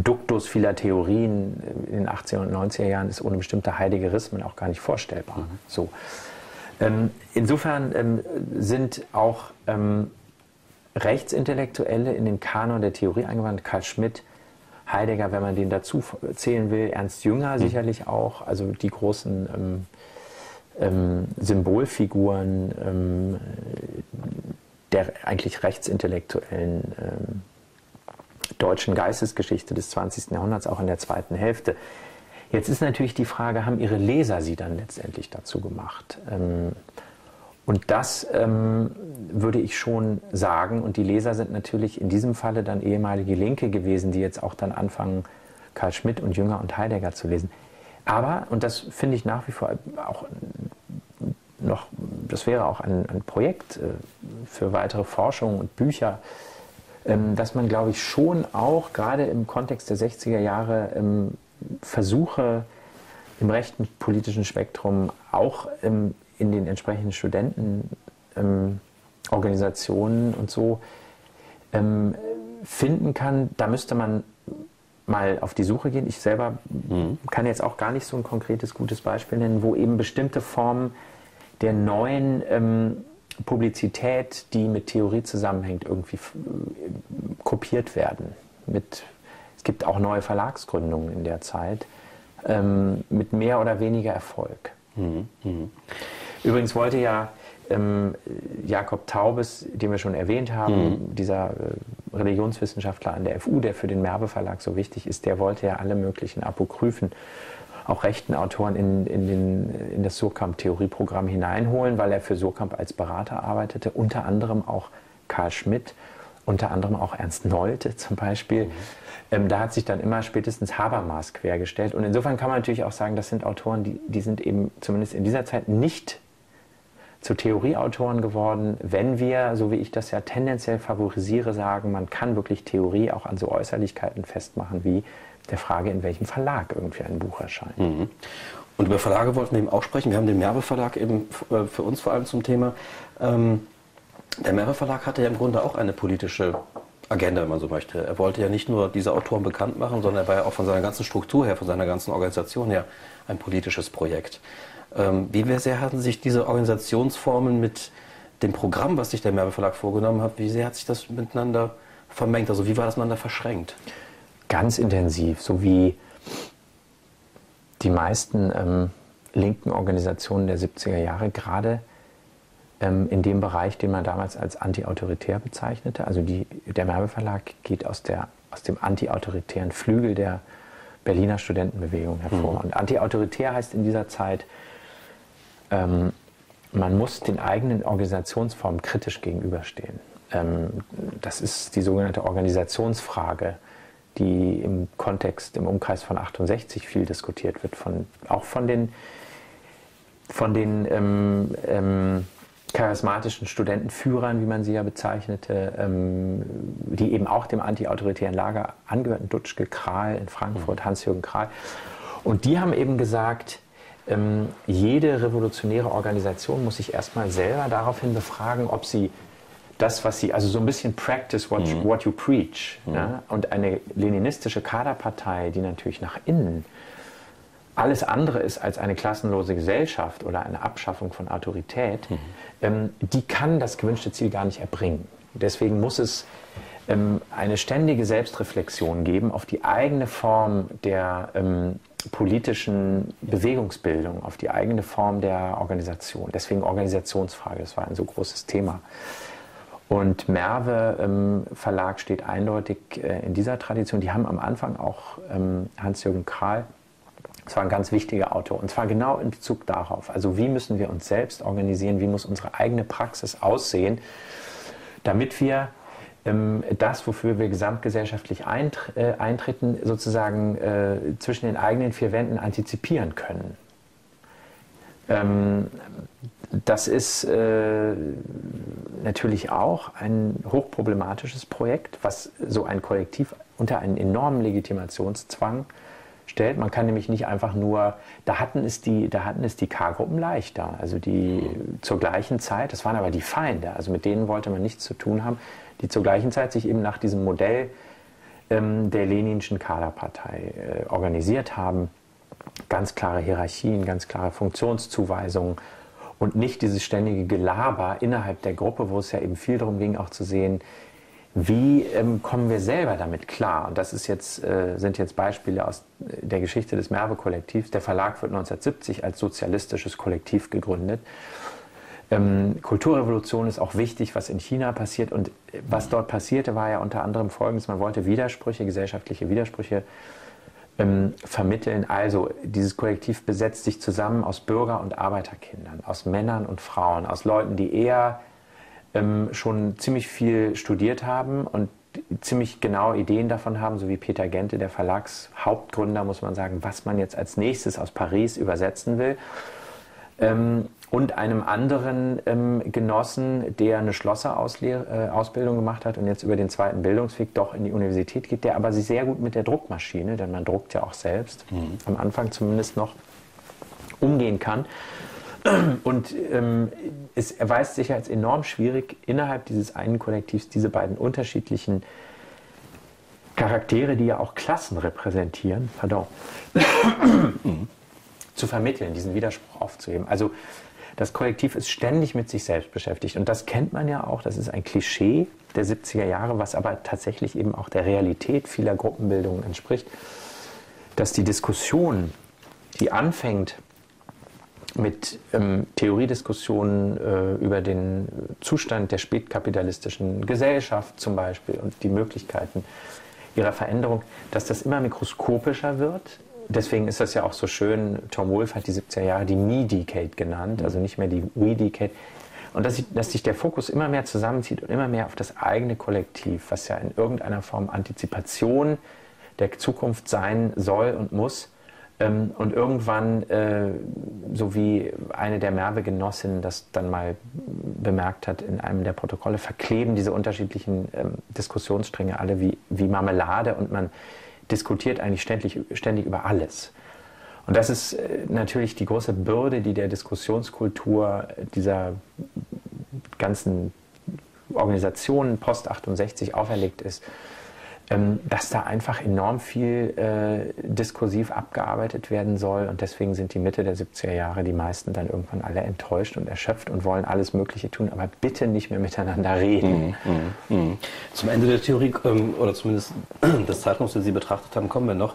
Duktus vieler Theorien in den 80er und 90er Jahren ist ohne bestimmte Heideggerismen auch gar nicht vorstellbar. So. Ähm, insofern ähm, sind auch ähm, Rechtsintellektuelle in den Kanon der Theorie eingewandert. Karl Schmidt, Heidegger, wenn man den dazu zählen will, Ernst Jünger sicherlich auch, also die großen ähm, ähm, Symbolfiguren ähm, der eigentlich rechtsintellektuellen deutschen Geistesgeschichte des 20. Jahrhunderts, auch in der zweiten Hälfte. Jetzt ist natürlich die Frage, haben ihre Leser sie dann letztendlich dazu gemacht? Ähm, und das ähm, würde ich schon sagen. Und die Leser sind natürlich in diesem Falle dann ehemalige Linke gewesen, die jetzt auch dann anfangen, Karl Schmidt und Jünger und Heidegger zu lesen. Aber, und das finde ich nach wie vor auch noch, das wäre auch ein, ein Projekt äh, für weitere Forschung und Bücher, ähm, dass man, glaube ich, schon auch gerade im Kontext der 60er Jahre Versuche im rechten politischen Spektrum auch ähm, in den entsprechenden Studentenorganisationen und so ähm, finden kann, da müsste man mal auf die Suche gehen. Ich selber mhm. kann jetzt auch gar nicht so ein konkretes, gutes Beispiel nennen, wo eben bestimmte Formen der neuen ähm, Publizität, die mit Theorie zusammenhängt, irgendwie kopiert werden. Mit, gibt auch neue Verlagsgründungen in der Zeit ähm, mit mehr oder weniger Erfolg. Mhm. Mhm. Übrigens wollte ja ähm, Jakob Taubes, den wir schon erwähnt haben, mhm. dieser äh, Religionswissenschaftler an der FU, der für den Merbe Verlag so wichtig ist, der wollte ja alle möglichen Apokryphen, auch rechten Autoren in, in, den, in das Surkamp-Theorieprogramm hineinholen, weil er für Surkamp als Berater arbeitete, unter anderem auch Karl Schmidt, unter anderem auch Ernst Nolte zum Beispiel. Mhm. Ähm, da hat sich dann immer spätestens Habermas quergestellt. Und insofern kann man natürlich auch sagen, das sind Autoren, die, die sind eben zumindest in dieser Zeit nicht zu Theorieautoren geworden, wenn wir, so wie ich das ja tendenziell favorisiere, sagen, man kann wirklich Theorie auch an so Äußerlichkeiten festmachen, wie der Frage, in welchem Verlag irgendwie ein Buch erscheint. Mhm. Und über Verlage wollten wir eben auch sprechen. Wir haben den Merve Verlag eben äh, für uns vor allem zum Thema. Ähm, der Merve Verlag hatte ja im Grunde auch eine politische Agenda, wenn man so möchte. Er wollte ja nicht nur diese Autoren bekannt machen, sondern er war ja auch von seiner ganzen Struktur her, von seiner ganzen Organisation her ein politisches Projekt. Ähm, wie sehr hatten sich diese Organisationsformen mit dem Programm, was sich der Merve Verlag vorgenommen hat, wie sehr hat sich das miteinander vermengt? Also wie war das miteinander verschränkt? Ganz intensiv, so wie die meisten ähm, linken Organisationen der 70er Jahre, gerade in dem Bereich, den man damals als antiautoritär bezeichnete. Also die, der Merve Verlag geht aus, der, aus dem antiautoritären Flügel der Berliner Studentenbewegung hervor. Mhm. Und antiautoritär heißt in dieser Zeit, ähm, man muss den eigenen Organisationsformen kritisch gegenüberstehen. Ähm, das ist die sogenannte Organisationsfrage, die im Kontext, im Umkreis von 68 viel diskutiert wird, von, auch von den, von den ähm, ähm, charismatischen Studentenführern, wie man sie ja bezeichnete, ähm, die eben auch dem antiautoritären Lager angehörten, Dutschke, Kral in Frankfurt, mhm. Hans-Jürgen Kral. Und die haben eben gesagt, ähm, jede revolutionäre Organisation muss sich erstmal selber daraufhin befragen, ob sie das, was sie, also so ein bisschen practice what, mhm. what you preach. Mhm. Ja? Und eine leninistische Kaderpartei, die natürlich nach innen alles andere ist als eine klassenlose Gesellschaft oder eine Abschaffung von Autorität, mhm. ähm, die kann das gewünschte Ziel gar nicht erbringen. Deswegen muss es ähm, eine ständige Selbstreflexion geben auf die eigene Form der ähm, politischen Bewegungsbildung, auf die eigene Form der Organisation. Deswegen Organisationsfrage, das war ein so großes Thema. Und Merve ähm, Verlag steht eindeutig äh, in dieser Tradition. Die haben am Anfang auch ähm, Hans-Jürgen Krahl, das war ein ganz wichtiger Autor, und zwar genau in Bezug darauf. Also wie müssen wir uns selbst organisieren, wie muss unsere eigene Praxis aussehen, damit wir ähm, das, wofür wir gesamtgesellschaftlich äh, eintreten, sozusagen äh, zwischen den eigenen vier Wänden antizipieren können. Ähm, das ist äh, natürlich auch ein hochproblematisches Projekt, was so ein Kollektiv unter einen enormen Legitimationszwang stellt. Man kann nämlich nicht einfach nur, da hatten es die, da hatten es die K-Gruppen leichter, also die zur gleichen Zeit, das waren aber die Feinde, also mit denen wollte man nichts zu tun haben die zur gleichen Zeit sich eben nach diesem Modell ähm, der Leninschen Kaderpartei äh, organisiert haben. Ganz klare Hierarchien, ganz klare Funktionszuweisungen und nicht dieses ständige Gelaber innerhalb der Gruppe, wo es ja eben viel darum ging, auch zu sehen, wie ähm, kommen wir selber damit klar? Und das ist jetzt, äh, sind jetzt Beispiele aus der Geschichte des Merve-Kollektivs. Der Verlag wird 1970 als sozialistisches Kollektiv gegründet. Ähm, Kulturrevolution ist auch wichtig, was in China passiert. Und was dort passierte, war ja unter anderem folgendes: Man wollte Widersprüche, gesellschaftliche Widersprüche ähm, vermitteln. Also, dieses Kollektiv besetzt sich zusammen aus Bürger- und Arbeiterkindern, aus Männern und Frauen, aus Leuten, die eher ähm, schon ziemlich viel studiert haben und ziemlich genaue Ideen davon haben, so wie Peter Gente, der Verlagshauptgründer, muss man sagen, was man jetzt als nächstes aus Paris übersetzen will. Ähm, und einem anderen ähm, Genossen, der eine Schlosserausbildung äh, gemacht hat und jetzt über den zweiten Bildungsweg doch in die Universität geht, der aber sich sehr gut mit der Druckmaschine, denn man druckt ja auch selbst, mhm. am Anfang zumindest noch, umgehen kann. Und ähm, es erweist sich als enorm schwierig, innerhalb dieses einen Kollektivs diese beiden unterschiedlichen Charaktere, die ja auch Klassen repräsentieren, pardon, zu vermitteln, diesen Widerspruch aufzuheben. Also das Kollektiv ist ständig mit sich selbst beschäftigt. Und das kennt man ja auch, das ist ein Klischee der 70er Jahre, was aber tatsächlich eben auch der Realität vieler Gruppenbildungen entspricht, dass die Diskussion, die anfängt mit ähm, Theoriediskussionen äh, über den Zustand der spätkapitalistischen Gesellschaft zum Beispiel und die Möglichkeiten ihrer Veränderung, dass das immer mikroskopischer wird. Deswegen ist das ja auch so schön, Tom Wolfe hat die 70er Jahre die Me-Decade genannt, also nicht mehr die We-Decade. Und dass, ich, dass sich der Fokus immer mehr zusammenzieht und immer mehr auf das eigene Kollektiv, was ja in irgendeiner Form Antizipation der Zukunft sein soll und muss. Ähm, und irgendwann, äh, so wie eine der Merve-Genossinnen das dann mal bemerkt hat in einem der Protokolle, verkleben diese unterschiedlichen ähm, Diskussionsstränge alle wie, wie Marmelade und man diskutiert eigentlich ständig, ständig über alles. Und das ist äh, natürlich die große Bürde, die der Diskussionskultur dieser ganzen Organisationen Post 68 auferlegt ist dass da einfach enorm viel äh, diskursiv abgearbeitet werden soll. Und deswegen sind die Mitte der 70er Jahre die meisten dann irgendwann alle enttäuscht und erschöpft und wollen alles Mögliche tun, aber bitte nicht mehr miteinander reden. Mhm, mh, mh. Zum Ende der Theorie ähm, oder zumindest *clears throat* des Zeitraums, den Sie betrachtet haben, kommen wir noch.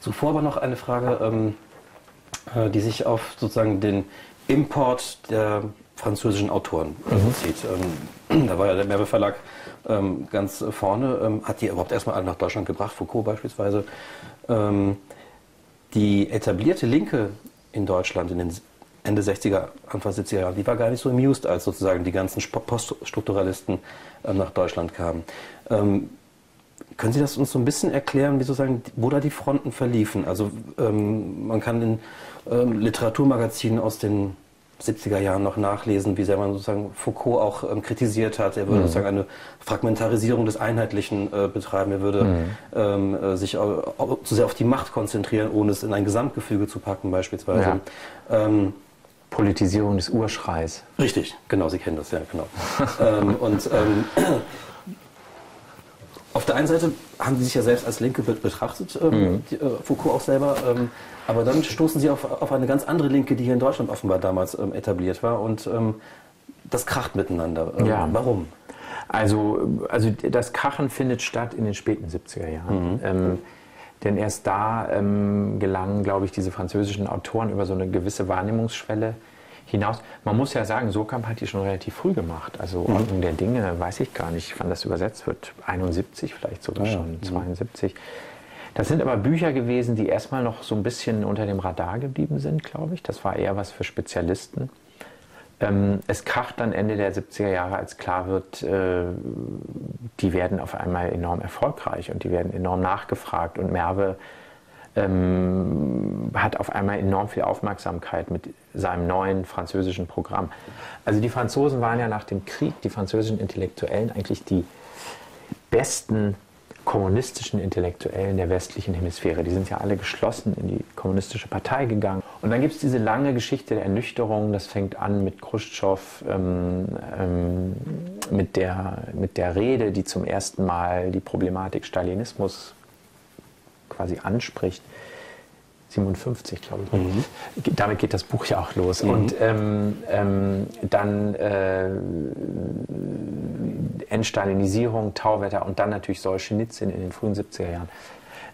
Zuvor aber noch eine Frage, ähm, äh, die sich auf sozusagen den Import der französischen Autoren mhm. bezieht. Ähm, *clears throat* da war ja der Merve Verlag ähm, ganz vorne, ähm, hat die überhaupt erstmal alle nach Deutschland gebracht, Foucault beispielsweise. Ähm, die etablierte Linke in Deutschland in den Ende 60er, Anfang 70er Jahren, die war gar nicht so amused, als sozusagen die ganzen Poststrukturalisten äh, nach Deutschland kamen. Ähm, können Sie das uns so ein bisschen erklären, wie sozusagen, wo da die Fronten verliefen? Also ähm, man kann in ähm, Literaturmagazinen aus den 70er Jahren noch nachlesen, wie sehr man sozusagen Foucault auch ähm, kritisiert hat. Er würde mhm. sozusagen eine Fragmentarisierung des Einheitlichen äh, betreiben. Er würde mhm. ähm, äh, sich auch, auch zu sehr auf die Macht konzentrieren, ohne es in ein Gesamtgefüge zu packen beispielsweise. Ja. Ähm, Politisierung des Urschreis. Richtig, genau, Sie kennen das ja, genau. *laughs* ähm, und ähm, auf der einen Seite haben sie sich ja selbst als Linke betrachtet, ähm, mhm. die, äh, Foucault auch selber, ähm, aber dann stoßen sie auf, auf, eine ganz andere Linke, die hier in Deutschland offenbar damals ähm, etabliert war und ähm, das kracht miteinander. Ähm, ja. Warum? Also, also das Krachen findet statt in den späten 70er Jahren. Mhm. Ähm, denn erst da gelangen, glaube ich, diese französischen Autoren über so eine gewisse Wahrnehmungsschwelle hinaus. Man muss ja sagen, Surkamp hat die schon relativ früh gemacht. Also mhm. Ordnung der Dinge, weiß ich gar nicht, wann das übersetzt wird. 71 vielleicht sogar ja, schon, 72. Mhm. Das sind aber Bücher gewesen, die erstmal noch so ein bisschen unter dem Radar geblieben sind, glaube ich. Das war eher was für Spezialisten. Ähm, es kracht dann Ende der 70er Jahre, als klar wird, äh, die werden auf einmal enorm erfolgreich und die werden enorm nachgefragt. Und Merve ähm, hat auf einmal enorm viel Aufmerksamkeit mit seinem neuen französischen Programm. Also die Franzosen waren ja nach dem Krieg, die französischen Intellektuellen, eigentlich die besten kommunistischen Intellektuellen der westlichen Hemisphäre. Die sind ja alle geschlossen in die kommunistische Partei gegangen. Und dann gibt es diese lange Geschichte der Ernüchterung. Das fängt an mit Khrushchev, ähm, ähm, mit, der, mit der Rede, die zum ersten Mal die Problematik Stalinismus quasi anspricht. 57, glaube ich. Mhm. Damit geht das Buch ja auch los. Mhm. Und ähm, ähm, dann äh, Entstalinisierung, Tauwetter und dann natürlich Solzhenitsyn in den frühen 70er Jahren.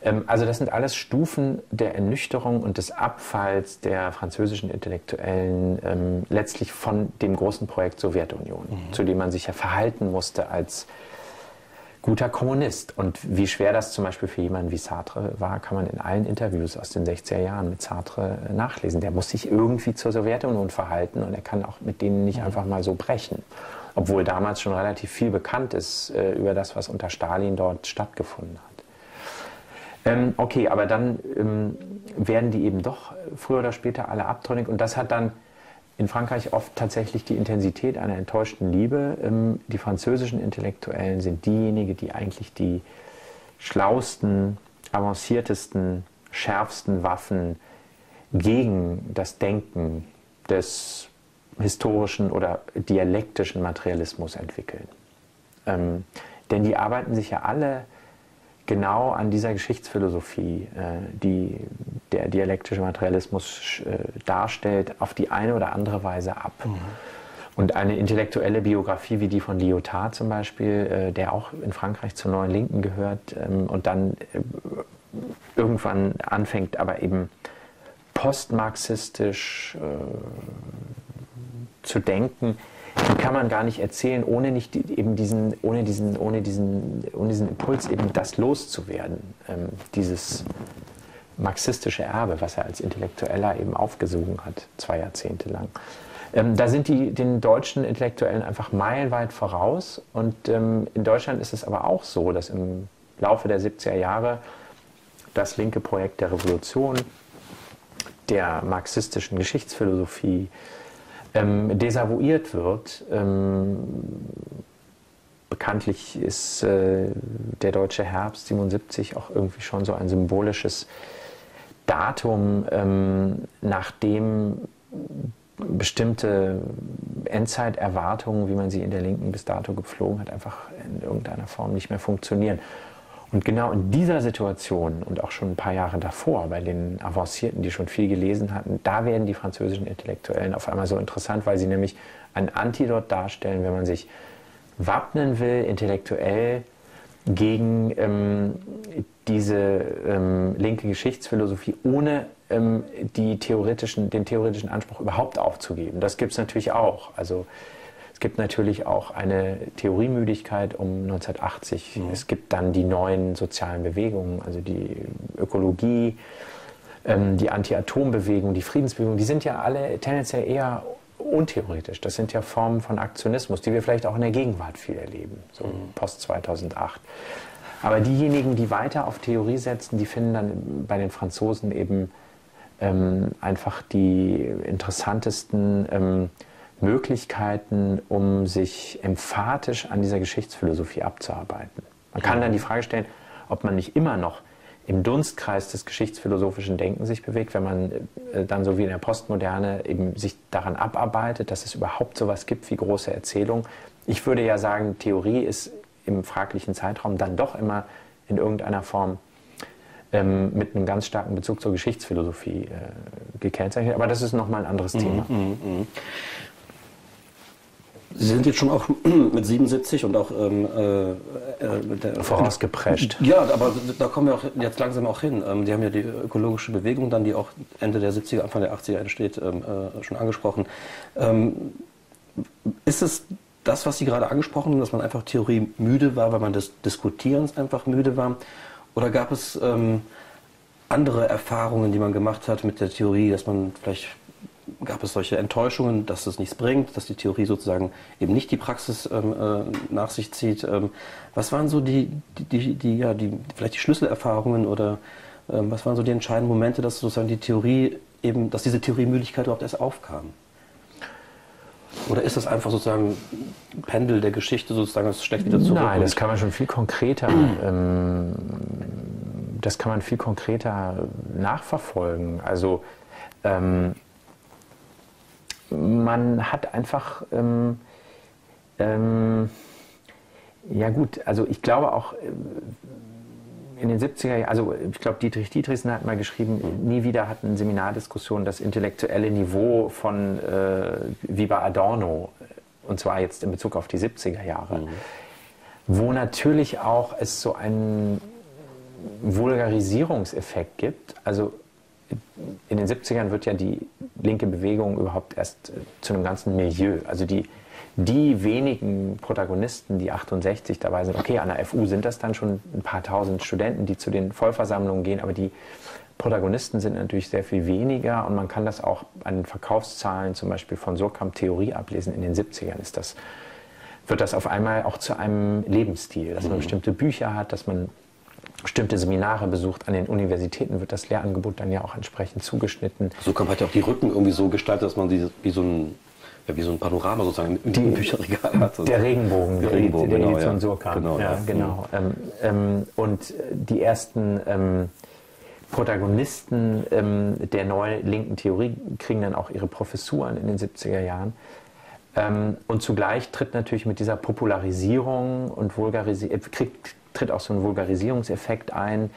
Ähm, also das sind alles Stufen der Ernüchterung und des Abfalls der französischen Intellektuellen ähm, letztlich von dem großen Projekt Sowjetunion, mhm. zu dem man sich ja verhalten musste als guter Kommunist. Und wie schwer das zum Beispiel für jemanden wie Sartre war, kann man in allen Interviews aus den 60er Jahren mit Sartre äh, nachlesen. Der muss sich irgendwie zur Sowjetunion verhalten und er kann auch mit denen nicht einfach mal so brechen. Obwohl damals schon relativ viel bekannt ist äh, über das, was unter Stalin dort stattgefunden hat. Ähm, okay, aber dann ähm, werden die eben doch früher oder später alle abtrünnig und das hat dann in Frankreich oft tatsächlich die Intensität einer enttäuschten Liebe. Ähm, die französischen Intellektuellen sind diejenigen, die eigentlich die schlausten, avanciertesten, schärfsten Waffen gegen das Denken des historischen oder dialektischen Materialismus entwickeln. Ähm, denn die arbeiten sich ja alle genau an dieser Geschichtsphilosophie, äh, die der dialektische Materialismus äh, darstellt, auf die eine oder andere Weise ab. Mhm. Und eine intellektuelle Biografie wie die von Lyotard zum Beispiel, äh, der auch in Frankreich zur Neuen Linken gehört ähm, und dann irgendwann anfängt, aber eben postmarxistisch zu denken, die kann man gar nicht erzählen, ohne nicht eben diesen, ohne diesen, ohne diesen, ohne diesen Impuls eben das loszuwerden, ähm, dieses marxistische Erbe, was er als Intellektueller eben aufgesogen hat, zwei Jahrzehnte lang. Ähm, da sind die den deutschen Intellektuellen einfach meilenweit voraus. Und ähm, in Deutschland ist es aber auch so, dass im Laufe der 70er Jahre das linke Projekt der Revolution, der marxistischen Geschichtsphilosophie, ähm, desavouiert wird. Ähm, bekanntlich ist äh, der deutsche Herbst 77 auch irgendwie schon so ein symbolisches Datum, ähm, nachdem bestimmte Endzeiterwartungen, wie man sie in der Linken bis dato gepflogen hat, einfach in irgendeiner Form nicht mehr funktionieren. Und genau in dieser Situation und auch schon ein paar Jahre davor, bei den Avancierten, die schon viel gelesen hatten, da werden die französischen Intellektuellen auf einmal so interessant, weil sie nämlich ein Antidot darstellen, wenn man sich wappnen will, intellektuell gegen ähm, diese ähm, linke Geschichtsphilosophie, ohne ähm, die theoretischen, den theoretischen Anspruch überhaupt aufzugeben. Das gibt es natürlich auch. Also es gibt natürlich auch eine Theoriemüdigkeit um 1980. Mhm. Es gibt dann die neuen sozialen Bewegungen, also die Ökologie, ähm, die Anti-Atom-Bewegung, die Friedensbewegung. Die sind ja alle tendenziell eher untheoretisch. Das sind ja Formen von Aktionismus, die wir vielleicht auch in der Gegenwart viel erleben, so mhm. post 2008. Aber diejenigen, die weiter auf Theorie setzen, die finden dann bei den Franzosen eben ähm, einfach die interessantesten ähm, Möglichkeiten, um sich emphatisch an dieser Geschichtsphilosophie abzuarbeiten. Man kann dann die Frage stellen, ob man nicht immer noch im Dunstkreis des geschichtsphilosophischen Denkens sich bewegt, wenn man äh, dann so wie in der Postmoderne eben sich daran abarbeitet, dass es überhaupt so etwas gibt wie große Erzählung. Ich würde ja sagen, Theorie ist im fraglichen Zeitraum dann doch immer in irgendeiner Form ähm, mit einem ganz starken Bezug zur Geschichtsphilosophie äh, gekennzeichnet. Aber das ist nochmal ein anderes mhm, Thema. Mm, mm, mm. Sie sind jetzt schon auch *clears throat* mit 77 und auch ähm, äh, der, vorausgeprescht. Ja, aber da kommen wir auch jetzt langsam auch hin. Ähm, die haben ja die ökologische Bewegung dann, die auch Ende der 70er, Anfang der 80er entsteht, ähm, äh, schon angesprochen. Ähm, ist es das, was Sie gerade angesprochen haben, dass man einfach Theorie müde war, weil man des Diskutierens einfach müde war? Oder gab es ähm, andere Erfahrungen, die man gemacht hat mit der Theorie, dass man vielleicht gab es solche Enttäuschungen, dass es nichts bringt, dass die Theorie sozusagen eben nicht die Praxis ähm, äh, nach sich zieht. Ähm, was waren so die, die, die, ja, die, vielleicht die Schlüsselerfahrungen oder ähm, was waren so die entscheidenden Momente, dass sozusagen die Theorie eben, dass diese Theoriemüdigkeit überhaupt erst aufkam? Oder ist das einfach sozusagen Pendel der Geschichte sozusagen, es steckt wieder zurück? Nein, das kann man schon viel konkreter, ähm, das kann man viel konkreter nachverfolgen. Also ähm, man hat einfach, ähm, ähm, ja gut, also ich glaube auch äh, in den 70er Jahren, also ich glaube, Dietrich Dietrichsen hat mal geschrieben, nie wieder hatten Seminardiskussionen das intellektuelle Niveau von äh, wie bei Adorno, und zwar jetzt in Bezug auf die 70er Jahre, mhm. wo natürlich auch es so einen Vulgarisierungseffekt gibt. Also in den 70ern wird ja die linke Bewegung überhaupt erst äh, zu einem ganzen Milieu. Also die, die wenigen Protagonisten, die 68 dabei sind, okay, an der FU sind das dann schon ein paar tausend Studenten, die zu den Vollversammlungen gehen, aber die Protagonisten sind natürlich sehr viel weniger und man kann das auch an den Verkaufszahlen zum Beispiel von Surkamp Theorie ablesen. In den 70ern ist das, wird das auf einmal auch zu einem Lebensstil, dass man mhm. bestimmte Bücher hat, dass man bestimmte Seminare besucht. An den Universitäten wird das Lehrangebot dann ja auch entsprechend zugeschnitten. So kann man ja auch die Rücken irgendwie so gestalten, dass man sie wie so ein ja, wie so ein Panorama sozusagen im die, Bücherregal hat. Der Regenbogen, der, Regenbogen, der genau, Edition ja. Surkamp. Genau, ja, genau. Ähm, ähm, und die ersten ähm, Protagonisten ähm, der neuen linken Theorie kriegen dann auch ihre Professuren in den 70er Jahren. Ähm, und zugleich tritt natürlich mit dieser Popularisierung und Vulgarisierung, äh, tritt auch so ein Vulgarisierungseffekt ein,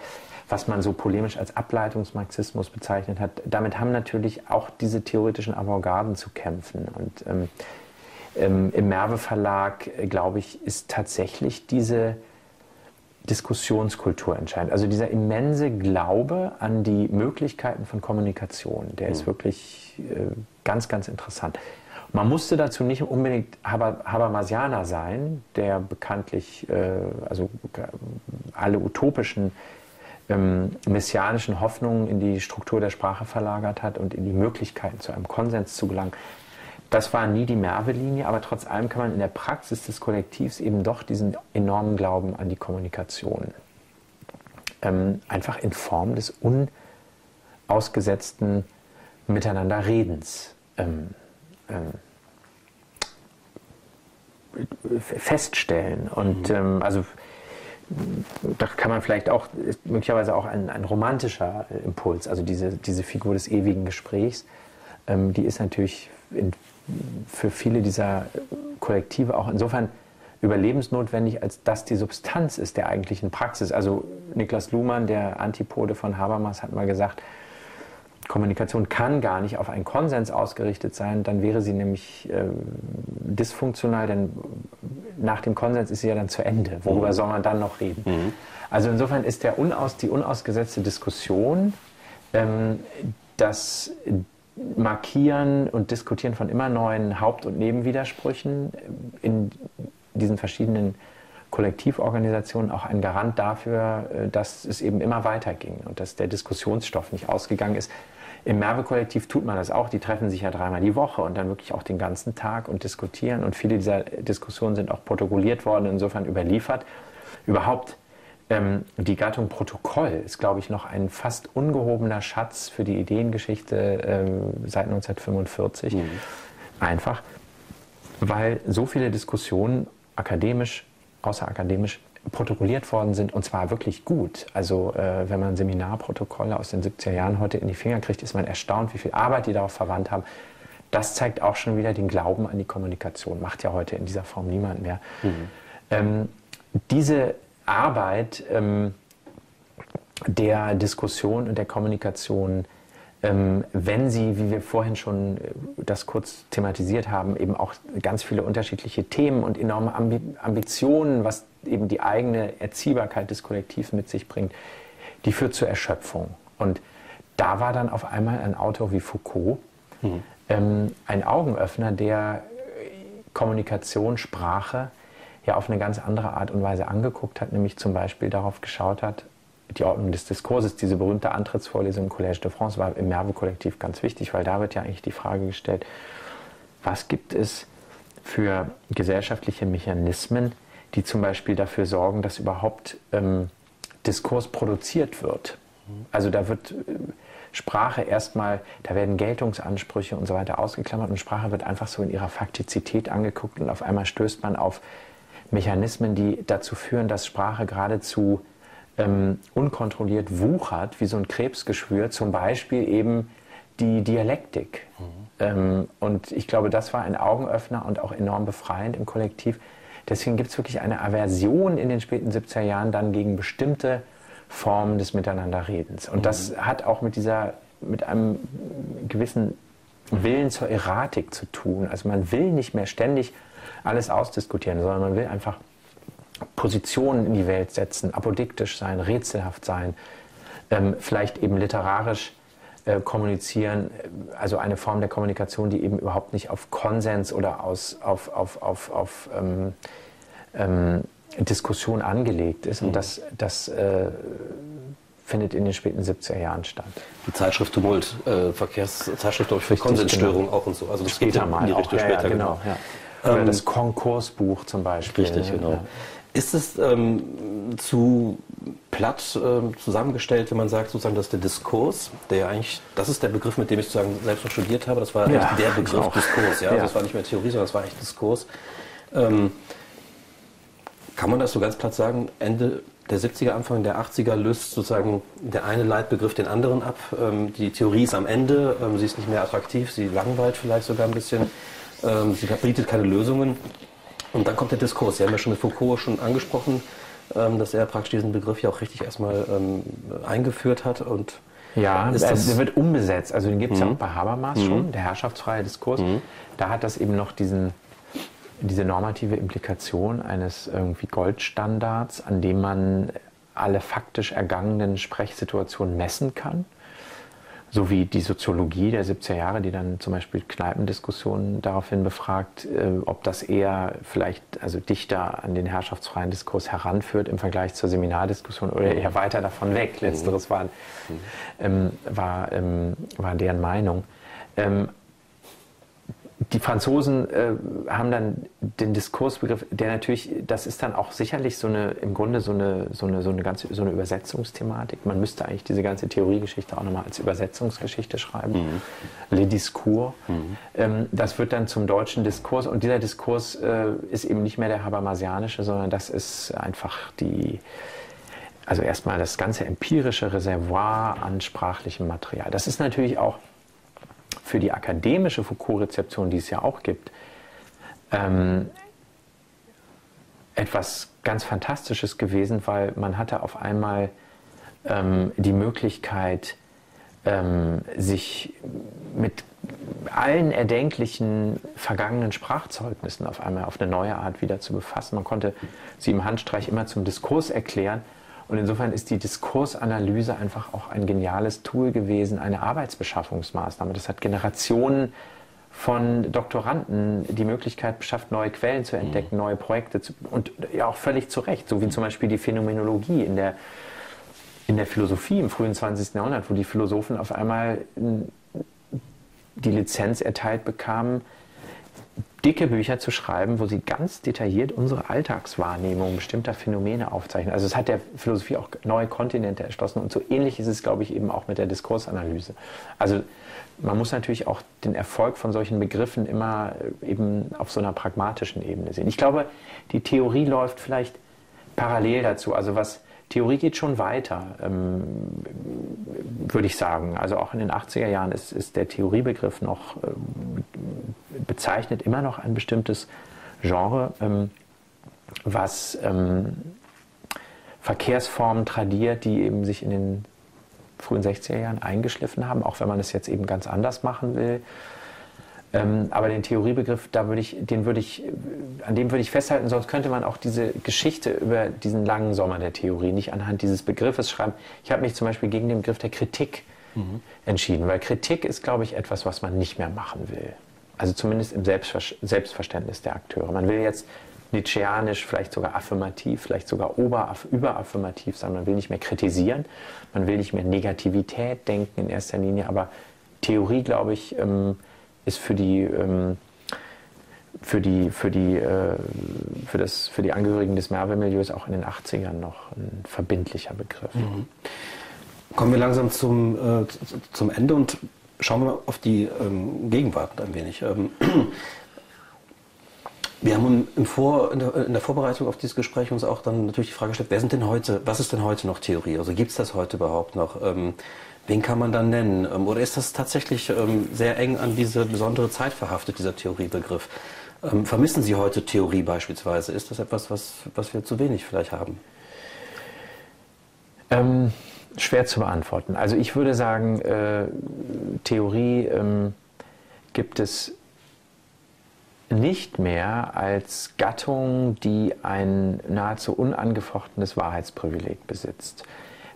was man so polemisch als Ableitungsmarxismus bezeichnet hat. Damit haben natürlich auch diese theoretischen Avantgarden zu kämpfen. Und ähm, ähm, im Merve Verlag, äh, glaube ich, ist tatsächlich diese Diskussionskultur entscheidend. Also dieser immense Glaube an die Möglichkeiten von Kommunikation, der ist mhm. wirklich äh, ganz, ganz interessant. Man musste dazu nicht unbedingt Haber, Habermasianer sein, der bekanntlich äh, also alle utopischen ähm, messianischen Hoffnungen in die Struktur der Sprache verlagert hat und in die Möglichkeiten zu einem Konsens zu gelangen. Das war nie die Merve-Linie, aber trotz allem kann man in der Praxis des Kollektivs eben doch diesen enormen Glauben an die Kommunikation ähm, einfach in Form des unausgesetzten Miteinanderredens ähm, feststellen. Und mhm. ähm, also da kann man vielleicht auch, möglicherweise auch ein, ein romantischer Impuls, also diese, diese Figur des ewigen Gesprächs, ähm, die ist natürlich in, für viele dieser Kollektive auch insofern überlebensnotwendig, als dass die Substanz ist der eigentlichen Praxis. Also Niklas Luhmann, der Antipode von Habermas, hat mal gesagt, Kommunikation kann gar nicht auf einen Konsens ausgerichtet sein, dann wäre sie nämlich äh, dysfunktional, denn nach dem Konsens ist sie ja dann zu Ende. Worüber mhm. soll man dann noch reden? Mhm. Also insofern ist der unaus, die unausgesetzte Diskussion, ähm, das Markieren und Diskutieren von immer neuen Haupt- und Nebenwidersprüchen in diesen verschiedenen Kollektivorganisationen auch ein Garant dafür, äh, dass es eben immer weiterging und dass der Diskussionsstoff nicht ausgegangen ist. Im Merve-Kollektiv tut man das auch. Die treffen sich ja dreimal die Woche und dann wirklich auch den ganzen Tag und diskutieren. Und viele dieser Diskussionen sind auch protokolliert worden, insofern überliefert. Überhaupt ähm, die Gattung Protokoll ist, glaube ich, noch ein fast ungehobener Schatz für die Ideengeschichte ähm, seit 1945. Mhm. Einfach, weil so viele Diskussionen akademisch, außerakademisch protokolliert worden sind und zwar wirklich gut. Also äh, wenn man Seminarprotokolle aus den 70er Jahren heute in die Finger kriegt, ist man erstaunt, wie viel Arbeit die darauf verwandt haben. Das zeigt auch schon wieder den Glauben an die Kommunikation. Macht ja heute in dieser Form niemand mehr. Mhm. Ähm, diese Arbeit ähm, der Diskussion und der Kommunikation wenn sie, wie wir vorhin schon äh, das kurz thematisiert haben, eben auch ganz viele unterschiedliche Themen und enorme Ambitionen, was eben die eigene Erziehbarkeit des Kollektivs mit sich bringt, die führt zur Erschöpfung. Und da war dann auf einmal ein Autor wie Foucault mhm. ähm, ein Augenöffner, der Kommunikation, Sprache ja auf eine ganz andere Art und Weise angeguckt hat, nämlich zum Beispiel darauf geschaut hat, die Ordnung des Diskurses, diese berühmte Antrittsvorlesung im Collège de France war im Merve-Kollektiv ganz wichtig, weil da wird ja eigentlich die Frage gestellt, was gibt es für gesellschaftliche Mechanismen, die zum Beispiel dafür sorgen, dass überhaupt ähm, Diskurs produziert wird. Also da wird äh, Sprache erstmal, da werden Geltungsansprüche und so weiter ausgeklammert und Sprache wird einfach so in ihrer Faktizität angeguckt und auf einmal stößt man auf Mechanismen, die dazu führen, dass Sprache geradezu ähm, unkontrolliert wuchert, wie so ein Krebsgeschwür, zum Beispiel eben die Dialektik. Mhm. Ähm, und ich glaube, das war ein Augenöffner und auch enorm befreiend im Kollektiv. Deswegen gibt es wirklich eine Aversion in den späten 70er Jahren dann gegen bestimmte Formen des Miteinanderredens. Und mhm. das hat auch mit dieser, mit einem gewissen Willen zur Erratik zu tun. Also man will nicht mehr ständig alles ausdiskutieren, sondern man will einfach Positionen in die Welt setzen, apodiktisch sein, rätselhaft sein, ähm, vielleicht eben literarisch äh, kommunizieren, also eine Form der Kommunikation, die eben überhaupt nicht auf Konsens oder aus, auf, auf, auf, auf ähm, ähm, Diskussion angelegt ist. Und mhm. das, das äh, findet in den späten 70er Jahren statt. Die Zeitschrift Tumult, äh, Verkehrszeitschrift für Konsensstörung genau. auch und so. Also das später geht mal in die Richtung auch, später. Ja, genau, genau. Ja. Oder ähm, das Konkursbuch zum Beispiel. Richtig, genau. Ist es ähm, zu platt ähm, zusammengestellt, wenn man sagt, sozusagen, dass der Diskurs, der eigentlich, das ist der Begriff, mit dem ich sozusagen selbst noch studiert habe, das war ja, der Begriff Diskurs, ja? ja. Das war nicht mehr Theorie, sondern das war echt Diskurs. Ähm, kann man das so ganz platt sagen, Ende der 70er, Anfang der 80er löst sozusagen der eine Leitbegriff den anderen ab. Ähm, die Theorie ist am Ende, ähm, sie ist nicht mehr attraktiv, sie langweilt vielleicht sogar ein bisschen, ähm, sie bietet keine Lösungen. Und dann kommt der Diskurs. Sie haben ja schon mit Foucault schon angesprochen, ähm, dass er praktisch diesen Begriff ja auch richtig erstmal ähm, eingeführt hat. Und ja, ist das, der wird umbesetzt. Also den gibt es mhm. ja auch bei Habermas mhm. schon, der herrschaftsfreie Diskurs. Mhm. Da hat das eben noch diesen diese normative Implikation eines irgendwie Goldstandards, an dem man alle faktisch ergangenen Sprechsituationen messen kann. So wie die Soziologie der 70er Jahre, die dann zum Beispiel Kneipendiskussionen daraufhin befragt, äh, ob das eher vielleicht also dichter an den herrschaftsfreien Diskurs heranführt im Vergleich zur Seminardiskussion oder eher weiter davon weg. Letzteres war, ähm, war, ähm, war deren Meinung. Die Franzosen äh, haben dann den Diskursbegriff, der natürlich, das ist dann auch sicherlich so eine, im Grunde so eine, so eine, so eine ganze, so eine Übersetzungsthematik. Man müsste eigentlich diese ganze Theoriegeschichte auch nochmal als Übersetzungsgeschichte schreiben. Mhm. Le Discours. Mhm. Ähm, das wird dann zum deutschen Diskurs und dieser Diskurs äh, ist eben nicht mehr der Habermasianische, sondern das ist einfach die, also erstmal das ganze empirische Reservoir an sprachlichem Material. Das ist natürlich auch für die akademische Foucault-Rezeption, die es ja auch gibt, ähm, etwas ganz Fantastisches gewesen, weil man hatte auf einmal ähm, die Möglichkeit, ähm, sich mit allen erdenklichen vergangenen Sprachzeugnissen auf einmal auf eine neue Art wieder zu befassen. Man konnte sie im Handstreich immer zum Diskurs erklären und insofern ist die Diskursanalyse einfach auch ein geniales Tool gewesen, eine Arbeitsbeschaffungsmaßnahme. Das hat Generationen von Doktoranden die Möglichkeit beschafft, neue Quellen zu entdecken, mhm. neue Projekte zu, und ja auch völlig zu Recht, so wie zum Beispiel die Phänomenologie in der, in der Philosophie im frühen 20. Jahrhundert, wo die Philosophen auf einmal die Lizenz erteilt bekamen, dicke Bücher zu schreiben, wo sie ganz detailliert unsere Alltagswahrnehmung bestimmter Phänomene aufzeichnen. Also es hat der Philosophie auch neue Kontinente erschlossen und so ähnlich ist es, glaube ich, eben auch mit der Diskursanalyse. Also man muss natürlich auch den Erfolg von solchen Begriffen immer eben auf so einer pragmatischen Ebene sehen. Ich glaube, die Theorie läuft vielleicht parallel dazu. Also was Theorie geht schon weiter, ähm, würde ich sagen. Also auch in den 80er Jahren ist, ist der Theoriebegriff noch, ähm, bezeichnet immer noch ein bestimmtes Genre, ähm, was ähm, Verkehrsformen tradiert, die eben sich in den frühen 60er Jahren eingeschliffen haben, auch wenn man es jetzt eben ganz anders machen will. Ähm, aber den Theoriebegriff, da würde ich, den würde ich, an dem würde ich festhalten, sonst könnte man auch diese Geschichte über diesen langen Sommer der Theorie nicht anhand dieses Begriffes schreiben. Ich habe mich zum Beispiel gegen den Begriff der Kritik mhm. entschieden, weil Kritik ist, glaube ich, etwas, was man nicht mehr machen will. Also zumindest im Selbstver Selbstverständnis der Akteure. Man will jetzt Nietzscheanisch, vielleicht sogar affirmativ, vielleicht sogar überaffirmativ sein. Man will nicht mehr kritisieren, man will nicht mehr Negativität denken in erster Linie, aber Theorie, glaube ich, ähm, ist für die, ähm, für die, für die, äh, für das, für die Angehörigen des Merve-Milieus auch in den 80ern noch ein verbindlicher Begriff. Mhm. Kommen wir langsam zum, äh, zum Ende und schauen wir auf die ähm, Gegenwart ein wenig. Ähm, *clears throat* wir haben im Vor, in, der, in, der, Vorbereitung auf dieses Gespräch uns auch dann natürlich die Frage gestellt, wer sind denn heute, was ist denn heute noch Theorie? Also gibt es das heute überhaupt noch? Ähm, Wen kann man dann nennen? Ähm, oder ist das tatsächlich ähm, sehr eng an diese besondere Zeit verhaftet, dieser Theoriebegriff? Ähm, vermissen Sie heute Theorie beispielsweise? Ist das etwas, was, was wir zu wenig vielleicht haben? Ähm, schwer zu beantworten. Also ich würde sagen, äh, Theorie ähm, gibt es nicht mehr als Gattung, die ein nahezu unangefochtenes Wahrheitsprivileg besitzt.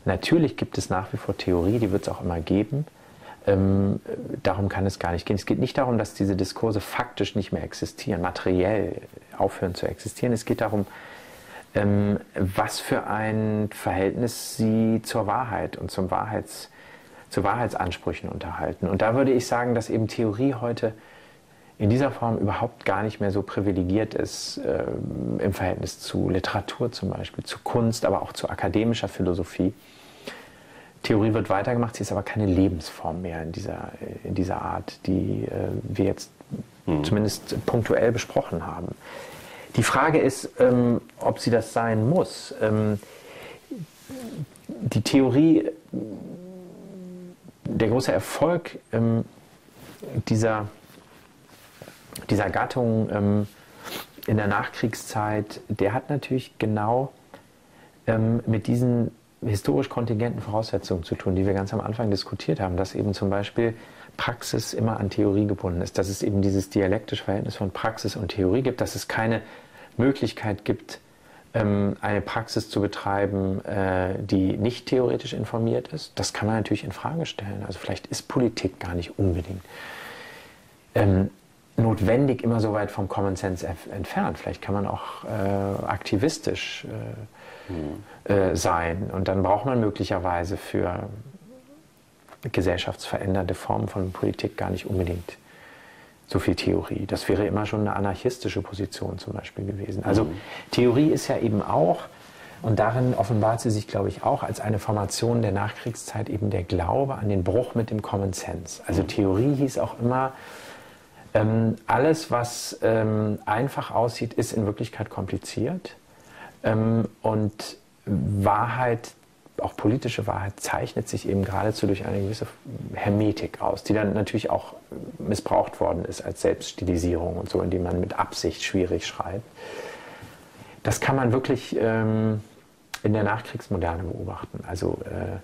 Natürlich gibt es nach wie vor Theorie, die wird es auch immer geben. Ähm, darum kann es gar nicht gehen. Es geht nicht darum, dass diese Diskurse faktisch nicht mehr existieren, materiell aufhören zu existieren. Es geht darum, ähm, was für ein Verhältnis sie zur Wahrheit und zum Wahrheits, zu Wahrheitsansprüchen unterhalten. Und da würde ich sagen, dass eben Theorie heute in dieser Form überhaupt gar nicht mehr so privilegiert ist äh, im Verhältnis zu Literatur zum Beispiel, zu Kunst, aber auch zu akademischer Philosophie. Theorie wird weitergemacht, sie ist aber keine Lebensform mehr in dieser, in dieser Art, die äh, wir jetzt mhm. zumindest punktuell besprochen haben. Die Frage ist, ähm, ob sie das sein muss. Ähm, die Theorie, der große Erfolg ähm, dieser, dieser Gattung ähm, in der Nachkriegszeit, der hat natürlich genau ähm, mit diesen historisch kontingenten Voraussetzungen zu tun, die wir ganz am Anfang diskutiert haben, dass eben zum Beispiel Praxis immer an Theorie gebunden ist, dass es eben dieses dialektische Verhältnis von Praxis und Theorie gibt, dass es keine Möglichkeit gibt, ähm, eine Praxis zu betreiben, äh, die nicht theoretisch informiert ist. Das kann man natürlich in Frage stellen. Also vielleicht ist Politik gar nicht unbedingt ähm, notwendig immer so weit vom Common Sense entfernt. Vielleicht kann man auch äh, aktivistisch äh, mhm. äh, sein und dann braucht man möglicherweise für gesellschaftsverändernde Formen von Politik gar nicht unbedingt so viel Theorie. Das wäre immer schon eine anarchistische Position zum Beispiel gewesen. Also mhm. Theorie ist ja eben auch, und darin offenbart sie sich, glaube ich, auch als eine Formation der Nachkriegszeit eben der Glaube an den Bruch mit dem Common Sense. Also mhm. Theorie hieß auch immer, ähm, alles, was ähm, einfach aussieht, ist in Wirklichkeit kompliziert. Ähm, und Wahrheit, auch politische Wahrheit, zeichnet sich eben geradezu durch eine gewisse Hermetik aus, die dann natürlich auch missbraucht worden ist als Selbststilisierung und so, indem man mit Absicht schwierig schreibt. Das kann man wirklich ähm, in der Nachkriegsmoderne beobachten. Also äh,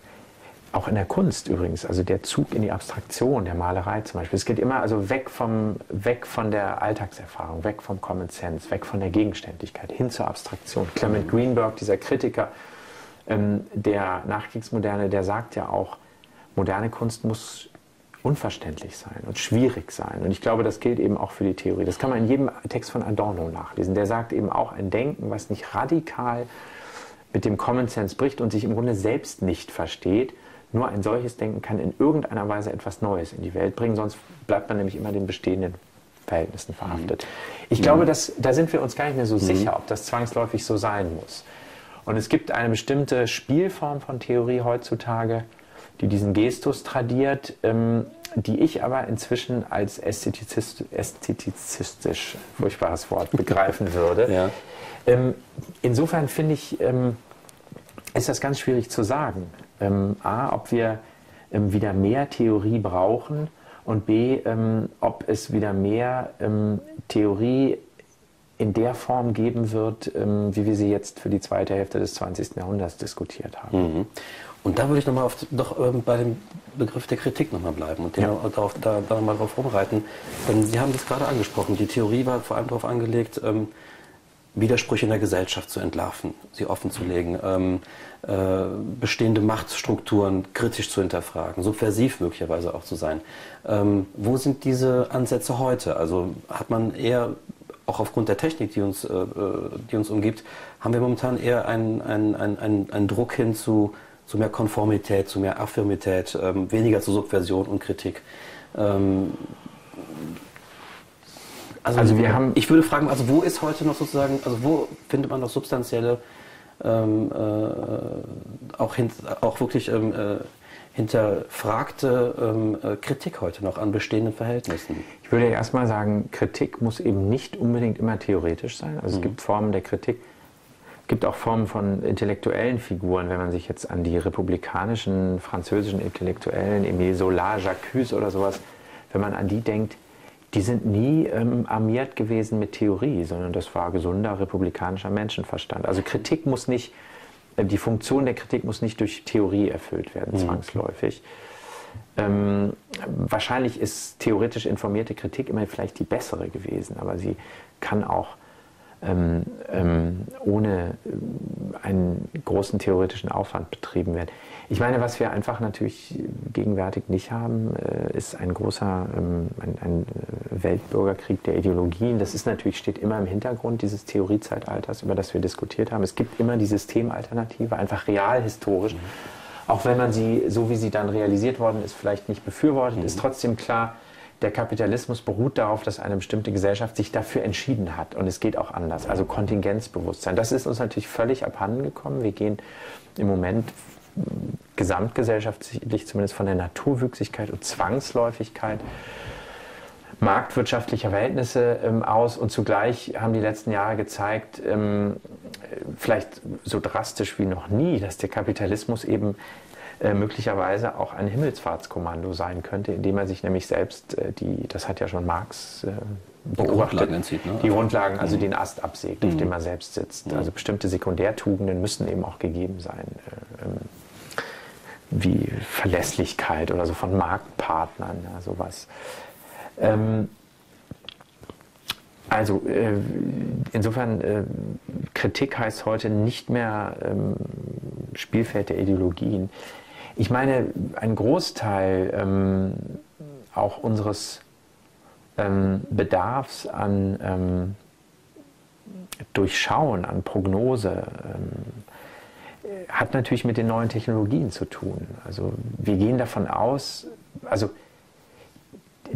auch in der Kunst übrigens, also der Zug in die Abstraktion, der Malerei zum Beispiel. Es geht immer also weg, vom, weg von der Alltagserfahrung, weg vom Common Sense, weg von der Gegenständlichkeit, hin zur Abstraktion. Clement Greenberg, dieser Kritiker ähm, der Nachkriegsmoderne, der sagt ja auch, moderne Kunst muss unverständlich sein und schwierig sein. Und ich glaube, das gilt eben auch für die Theorie. Das kann man in jedem Text von Adorno nachlesen. Der sagt eben auch ein Denken, was nicht radikal mit dem Common Sense bricht und sich im Grunde selbst nicht versteht, nur ein solches Denken kann in irgendeiner Weise etwas Neues in die Welt bringen, sonst bleibt man nämlich immer den bestehenden Verhältnissen verhaftet. Mhm. Ich glaube, dass, da sind wir uns gar nicht mehr so mhm. sicher, ob das zwangsläufig so sein muss. Und es gibt eine bestimmte Spielform von Theorie heutzutage, die diesen Gestus tradiert, ähm, die ich aber inzwischen als ästhetizist, ästhetizistisch, furchtbares Wort, begreifen *laughs* würde. Ja. Ähm, insofern finde ich, ähm, ist das ganz schwierig zu sagen. Ähm, A, ob wir ähm, wieder mehr Theorie brauchen und B, ähm, ob es wieder mehr ähm, Theorie in der Form geben wird, ähm, wie wir sie jetzt für die zweite Hälfte des 20. Jahrhunderts diskutiert haben. Mhm. Und da würde ich nochmal doch ähm, bei dem Begriff der Kritik nochmal bleiben und den ja. darauf, da, da mal drauf vorbereiten. Denn Sie haben das gerade angesprochen. Die Theorie war vor allem darauf angelegt, Widersprüche in der Gesellschaft zu entlarven, sie offenzulegen, ähm, äh, bestehende Machtstrukturen kritisch zu hinterfragen, subversiv möglicherweise auch zu sein. Ähm, wo sind diese Ansätze heute? Also hat man eher, auch aufgrund der Technik, die uns, äh, äh die uns umgibt, haben wir momentan eher einen, einen, einen, einen Druck hin zu, zu mehr Konformität, zu mehr Affirmität, ähm, weniger zu Subversion und Kritik. Ähm, also, also wir haben, ich würde fragen, also wo ist heute noch sozusagen, also wo findet man noch substanzielle, ähm, äh, auch, hin, auch wirklich ähm, äh, hinterfragte ähm, äh, Kritik heute noch an bestehenden Verhältnissen? Ich würde erstmal sagen, Kritik muss eben nicht unbedingt immer theoretisch sein. Also mhm. es gibt Formen der Kritik, es gibt auch Formen von intellektuellen Figuren, wenn man sich jetzt an die republikanischen französischen Intellektuellen, Emile Zola, Jacques oder sowas, wenn man an die denkt, die sind nie ähm, armiert gewesen mit Theorie, sondern das war gesunder republikanischer Menschenverstand. Also Kritik muss nicht, äh, die Funktion der Kritik muss nicht durch Theorie erfüllt werden, mhm. zwangsläufig. Ähm, wahrscheinlich ist theoretisch informierte Kritik immer vielleicht die bessere gewesen, aber sie kann auch ähm, ähm, ohne äh, einen großen theoretischen Aufwand betrieben werden. Ich meine, was wir einfach natürlich gegenwärtig nicht haben, äh, ist ein großer ähm, ein, ein äh, Weltbürgerkrieg der Ideologien. Das ist natürlich, steht immer im Hintergrund dieses Theoriezeitalters, über das wir diskutiert haben. Es gibt immer die Systemalternative, einfach realhistorisch. Mhm. Auch wenn man sie, so wie sie dann realisiert worden ist, vielleicht nicht befürwortet, mhm. ist trotzdem klar, der Kapitalismus beruht darauf, dass eine bestimmte Gesellschaft sich dafür entschieden hat. Und es geht auch anders. Also Kontingenzbewusstsein. Das ist uns natürlich völlig abhanden gekommen. Wir gehen im Moment gesamtgesellschaftlich zumindest von der Naturwüchsigkeit und Zwangsläufigkeit marktwirtschaftlicher Verhältnisse ähm, aus und zugleich haben die letzten Jahre gezeigt, ähm, vielleicht so drastisch wie noch nie, dass der Kapitalismus eben äh, möglicherweise auch ein Himmelsfahrtskommando sein könnte, indem er sich nämlich selbst äh, die, das hat ja schon Marx äh, Grundlagen entzieht, ne? die Grundlagen, also mhm. den Ast absägt, auf Mhm. dem er selbst sitzt. Mhm. Also bestimmte Sekundärtugenden müssen eben auch gegeben sein. Äh, ähm, wie Verlässlichkeit oder so von Marktpartnern, ja, sowas. Ähm, also äh, insofern, Kritik heißt heute nicht mehr ähm, Spielfeld der Ideologien. Ich meine, ein Großteil ähm, auch unseres ähm, Bedarfs an ähm, Durchschauen, an Prognose, ähm, hat natürlich mit den neuen Technologien zu tun. Also wir gehen davon aus, also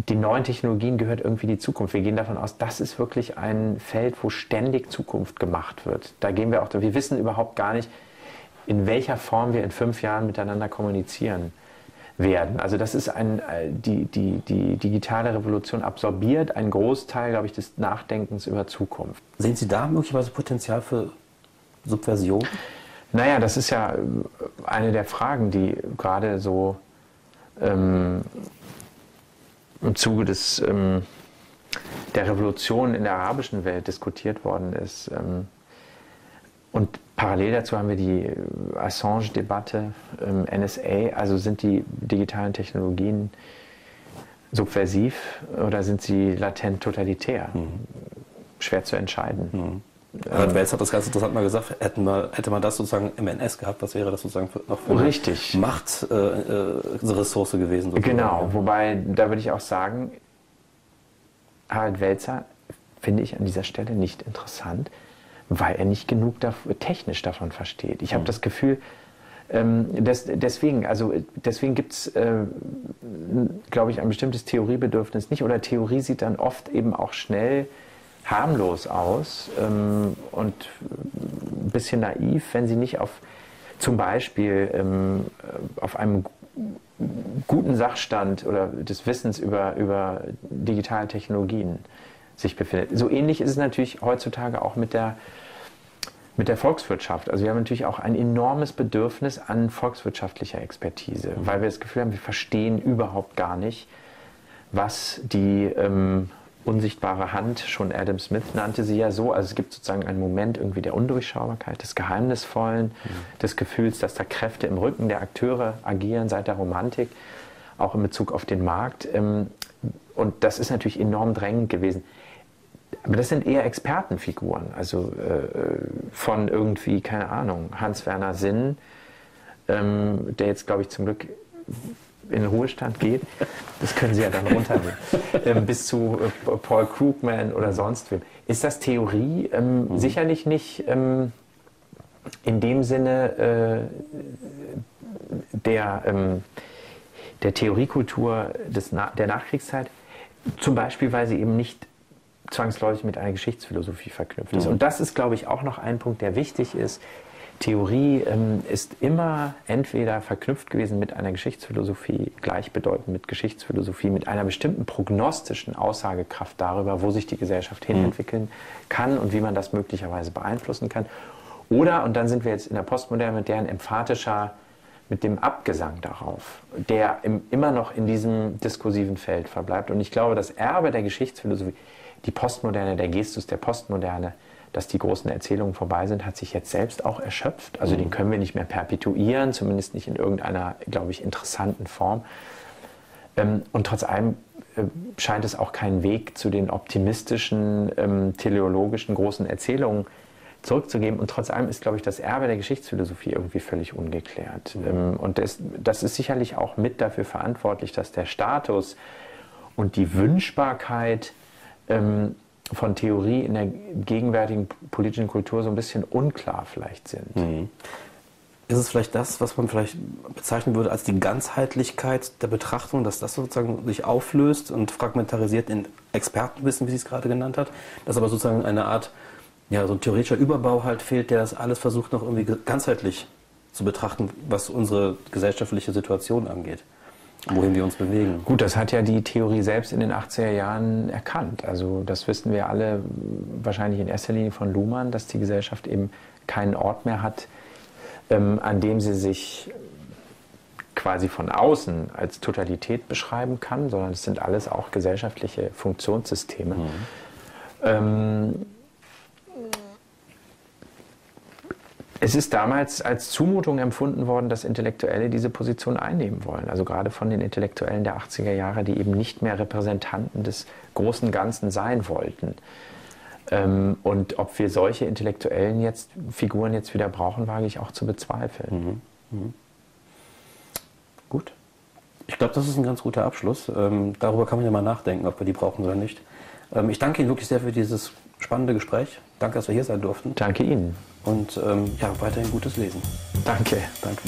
den neuen Technologien gehört irgendwie die Zukunft. Wir gehen davon aus, das ist wirklich ein Feld, wo ständig Zukunft gemacht wird. Da gehen wir auch, wir wissen überhaupt gar nicht, in welcher Form wir in fünf Jahren miteinander kommunizieren werden. Also das ist ein, äh, die, die, die digitale Revolution absorbiert einen Großteil, glaube ich, des Nachdenkens über Zukunft. Sehen Sie da möglicherweise Potenzial für Subversion? Naja, das ist ja äh, eine der Fragen, die gerade so ähm, im Zuge des, ähm, der Revolution in der arabischen Welt diskutiert worden ist. Ähm, und parallel dazu haben wir die äh, Assange-Debatte, ähm, NSA, also sind die digitalen Technologien subversiv oder sind sie latent totalitär? Schwer zu entscheiden. Herr Welz hat das ganz interessant mal gesagt, hätten wir, hätte man das sozusagen im NS gehabt, was wäre das sozusagen noch für eine Richtig. Machtressource äh, Ressource gewesen? sozusagen? Genau, wobei, da würde ich auch sagen, Harald Welzer finde ich an dieser Stelle nicht interessant, weil er nicht genug dav- technisch davon versteht. Ich habe das Gefühl, ähm, des, deswegen, also äh, deswegen gibt es, äh, glaube ich, ein bestimmtes Theoriebedürfnis nicht. Oder Theorie sieht dann oft eben auch schnell harmlos aus ähm, und ein bisschen naiv, wenn sie nicht auf zum Beispiel ähm, äh, auf einem guten Sachstand oder des Wissens über, über digitale Technologien sich befindet. So ähnlich ist es natürlich heutzutage auch mit der, mit der Volkswirtschaft. Also wir haben natürlich auch ein enormes Bedürfnis an volkswirtschaftlicher Expertise, weil wir das Gefühl haben, wir verstehen überhaupt gar nicht, was die ähm, unsichtbare Hand, schon Adam Smith nannte sie ja so, also es gibt sozusagen einen Moment irgendwie der Undurchschaubarkeit, des Geheimnisvollen, des Gefühls, dass da Kräfte im Rücken der Akteure agieren seit der Romantik, auch in Bezug auf den Markt. Ähm, Und das ist natürlich enorm drängend gewesen. Aber das sind eher Expertenfiguren, also äh, von irgendwie, keine Ahnung, Hans-Werner Sinn, ähm, der jetzt, glaube ich, zum Glück in den Ruhestand geht. Das können Sie ja dann runternehmen. *laughs* ähm, bis zu äh, Paul Krugman oder sonst wem. Ist das Theorie? Ähm, Sicherlich nicht ähm, in dem Sinne äh, der, ähm, der Theoriekultur des Na der Nachkriegszeit. Zum Beispiel, weil sie eben nicht zwangsläufig mit einer Geschichtsphilosophie verknüpft ist. Mhm. Und das ist, glaube ich, auch noch ein Punkt, der wichtig ist. Theorie ähm, ist immer entweder verknüpft gewesen mit einer Geschichtsphilosophie, gleichbedeutend mit Geschichtsphilosophie, mit einer bestimmten prognostischen Aussagekraft darüber, wo sich die Gesellschaft hinentwickeln kann und wie man das möglicherweise beeinflussen kann. Oder, und dann sind wir jetzt in der Postmoderne mit deren emphatischer, mit dem Abgesang darauf, der im, immer noch in diesem diskursiven Feld verbleibt. Und ich glaube, das Erbe der Geschichtsphilosophie, die Postmoderne, der Gestus der Postmoderne, dass die großen Erzählungen vorbei sind, hat sich jetzt selbst auch erschöpft. Also den können wir nicht mehr perpetuieren, zumindest nicht in irgendeiner, glaube ich, interessanten Form. Ähm, und trotz allem äh, scheint es auch keinen Weg zu den optimistischen, ähm, teleologischen großen Erzählungen zurückzugeben. Und trotz allem ist, glaube ich, das Erbe der Geschichtsphilosophie irgendwie völlig ungeklärt. Ähm, und das, das ist sicherlich auch mit dafür verantwortlich, dass der Status und die Wünschbarkeit ähm, von Theorie in der gegenwärtigen politischen Kultur so ein bisschen unklar vielleicht sind. Mhm. Ist es vielleicht das, was man vielleicht bezeichnen würde als die Ganzheitlichkeit der Betrachtung, dass das sozusagen sich auflöst und fragmentarisiert in Expertenwissen, wie sie es gerade genannt hat, dass aber sozusagen eine Art, ja, so ein theoretischer Überbau halt fehlt, der das alles versucht noch irgendwie ganzheitlich zu betrachten, was unsere gesellschaftliche Situation angeht, wohin wir uns bewegen. Gut, das hat ja die Theorie selbst in den 80er Jahren erkannt. Also das wissen wir alle wahrscheinlich in erster Linie von Luhmann, dass die Gesellschaft eben keinen Ort mehr hat, ähm, an dem sie sich quasi von außen als Totalität beschreiben kann, sondern es sind alles auch gesellschaftliche Funktionssysteme. Mhm. Ähm, es ist damals als Zumutung empfunden worden, dass Intellektuelle diese Position einnehmen wollen. Also gerade von den Intellektuellen der 80er Jahre, die eben nicht mehr Repräsentanten des großen Ganzen sein wollten. Ähm, und ob wir solche intellektuellen jetzt, Figuren jetzt wieder brauchen, wage ich auch zu bezweifeln. Mhm. Mhm. Gut. Ich glaube, das ist ein ganz guter Abschluss. Ähm, darüber kann man ja mal nachdenken, ob wir die brauchen oder nicht. Ähm, ich danke Ihnen wirklich sehr für dieses spannende Gespräch. Danke, dass wir hier sein durften. Danke Ihnen. Und ähm, ja, weiterhin gutes Lesen. Danke. Danke.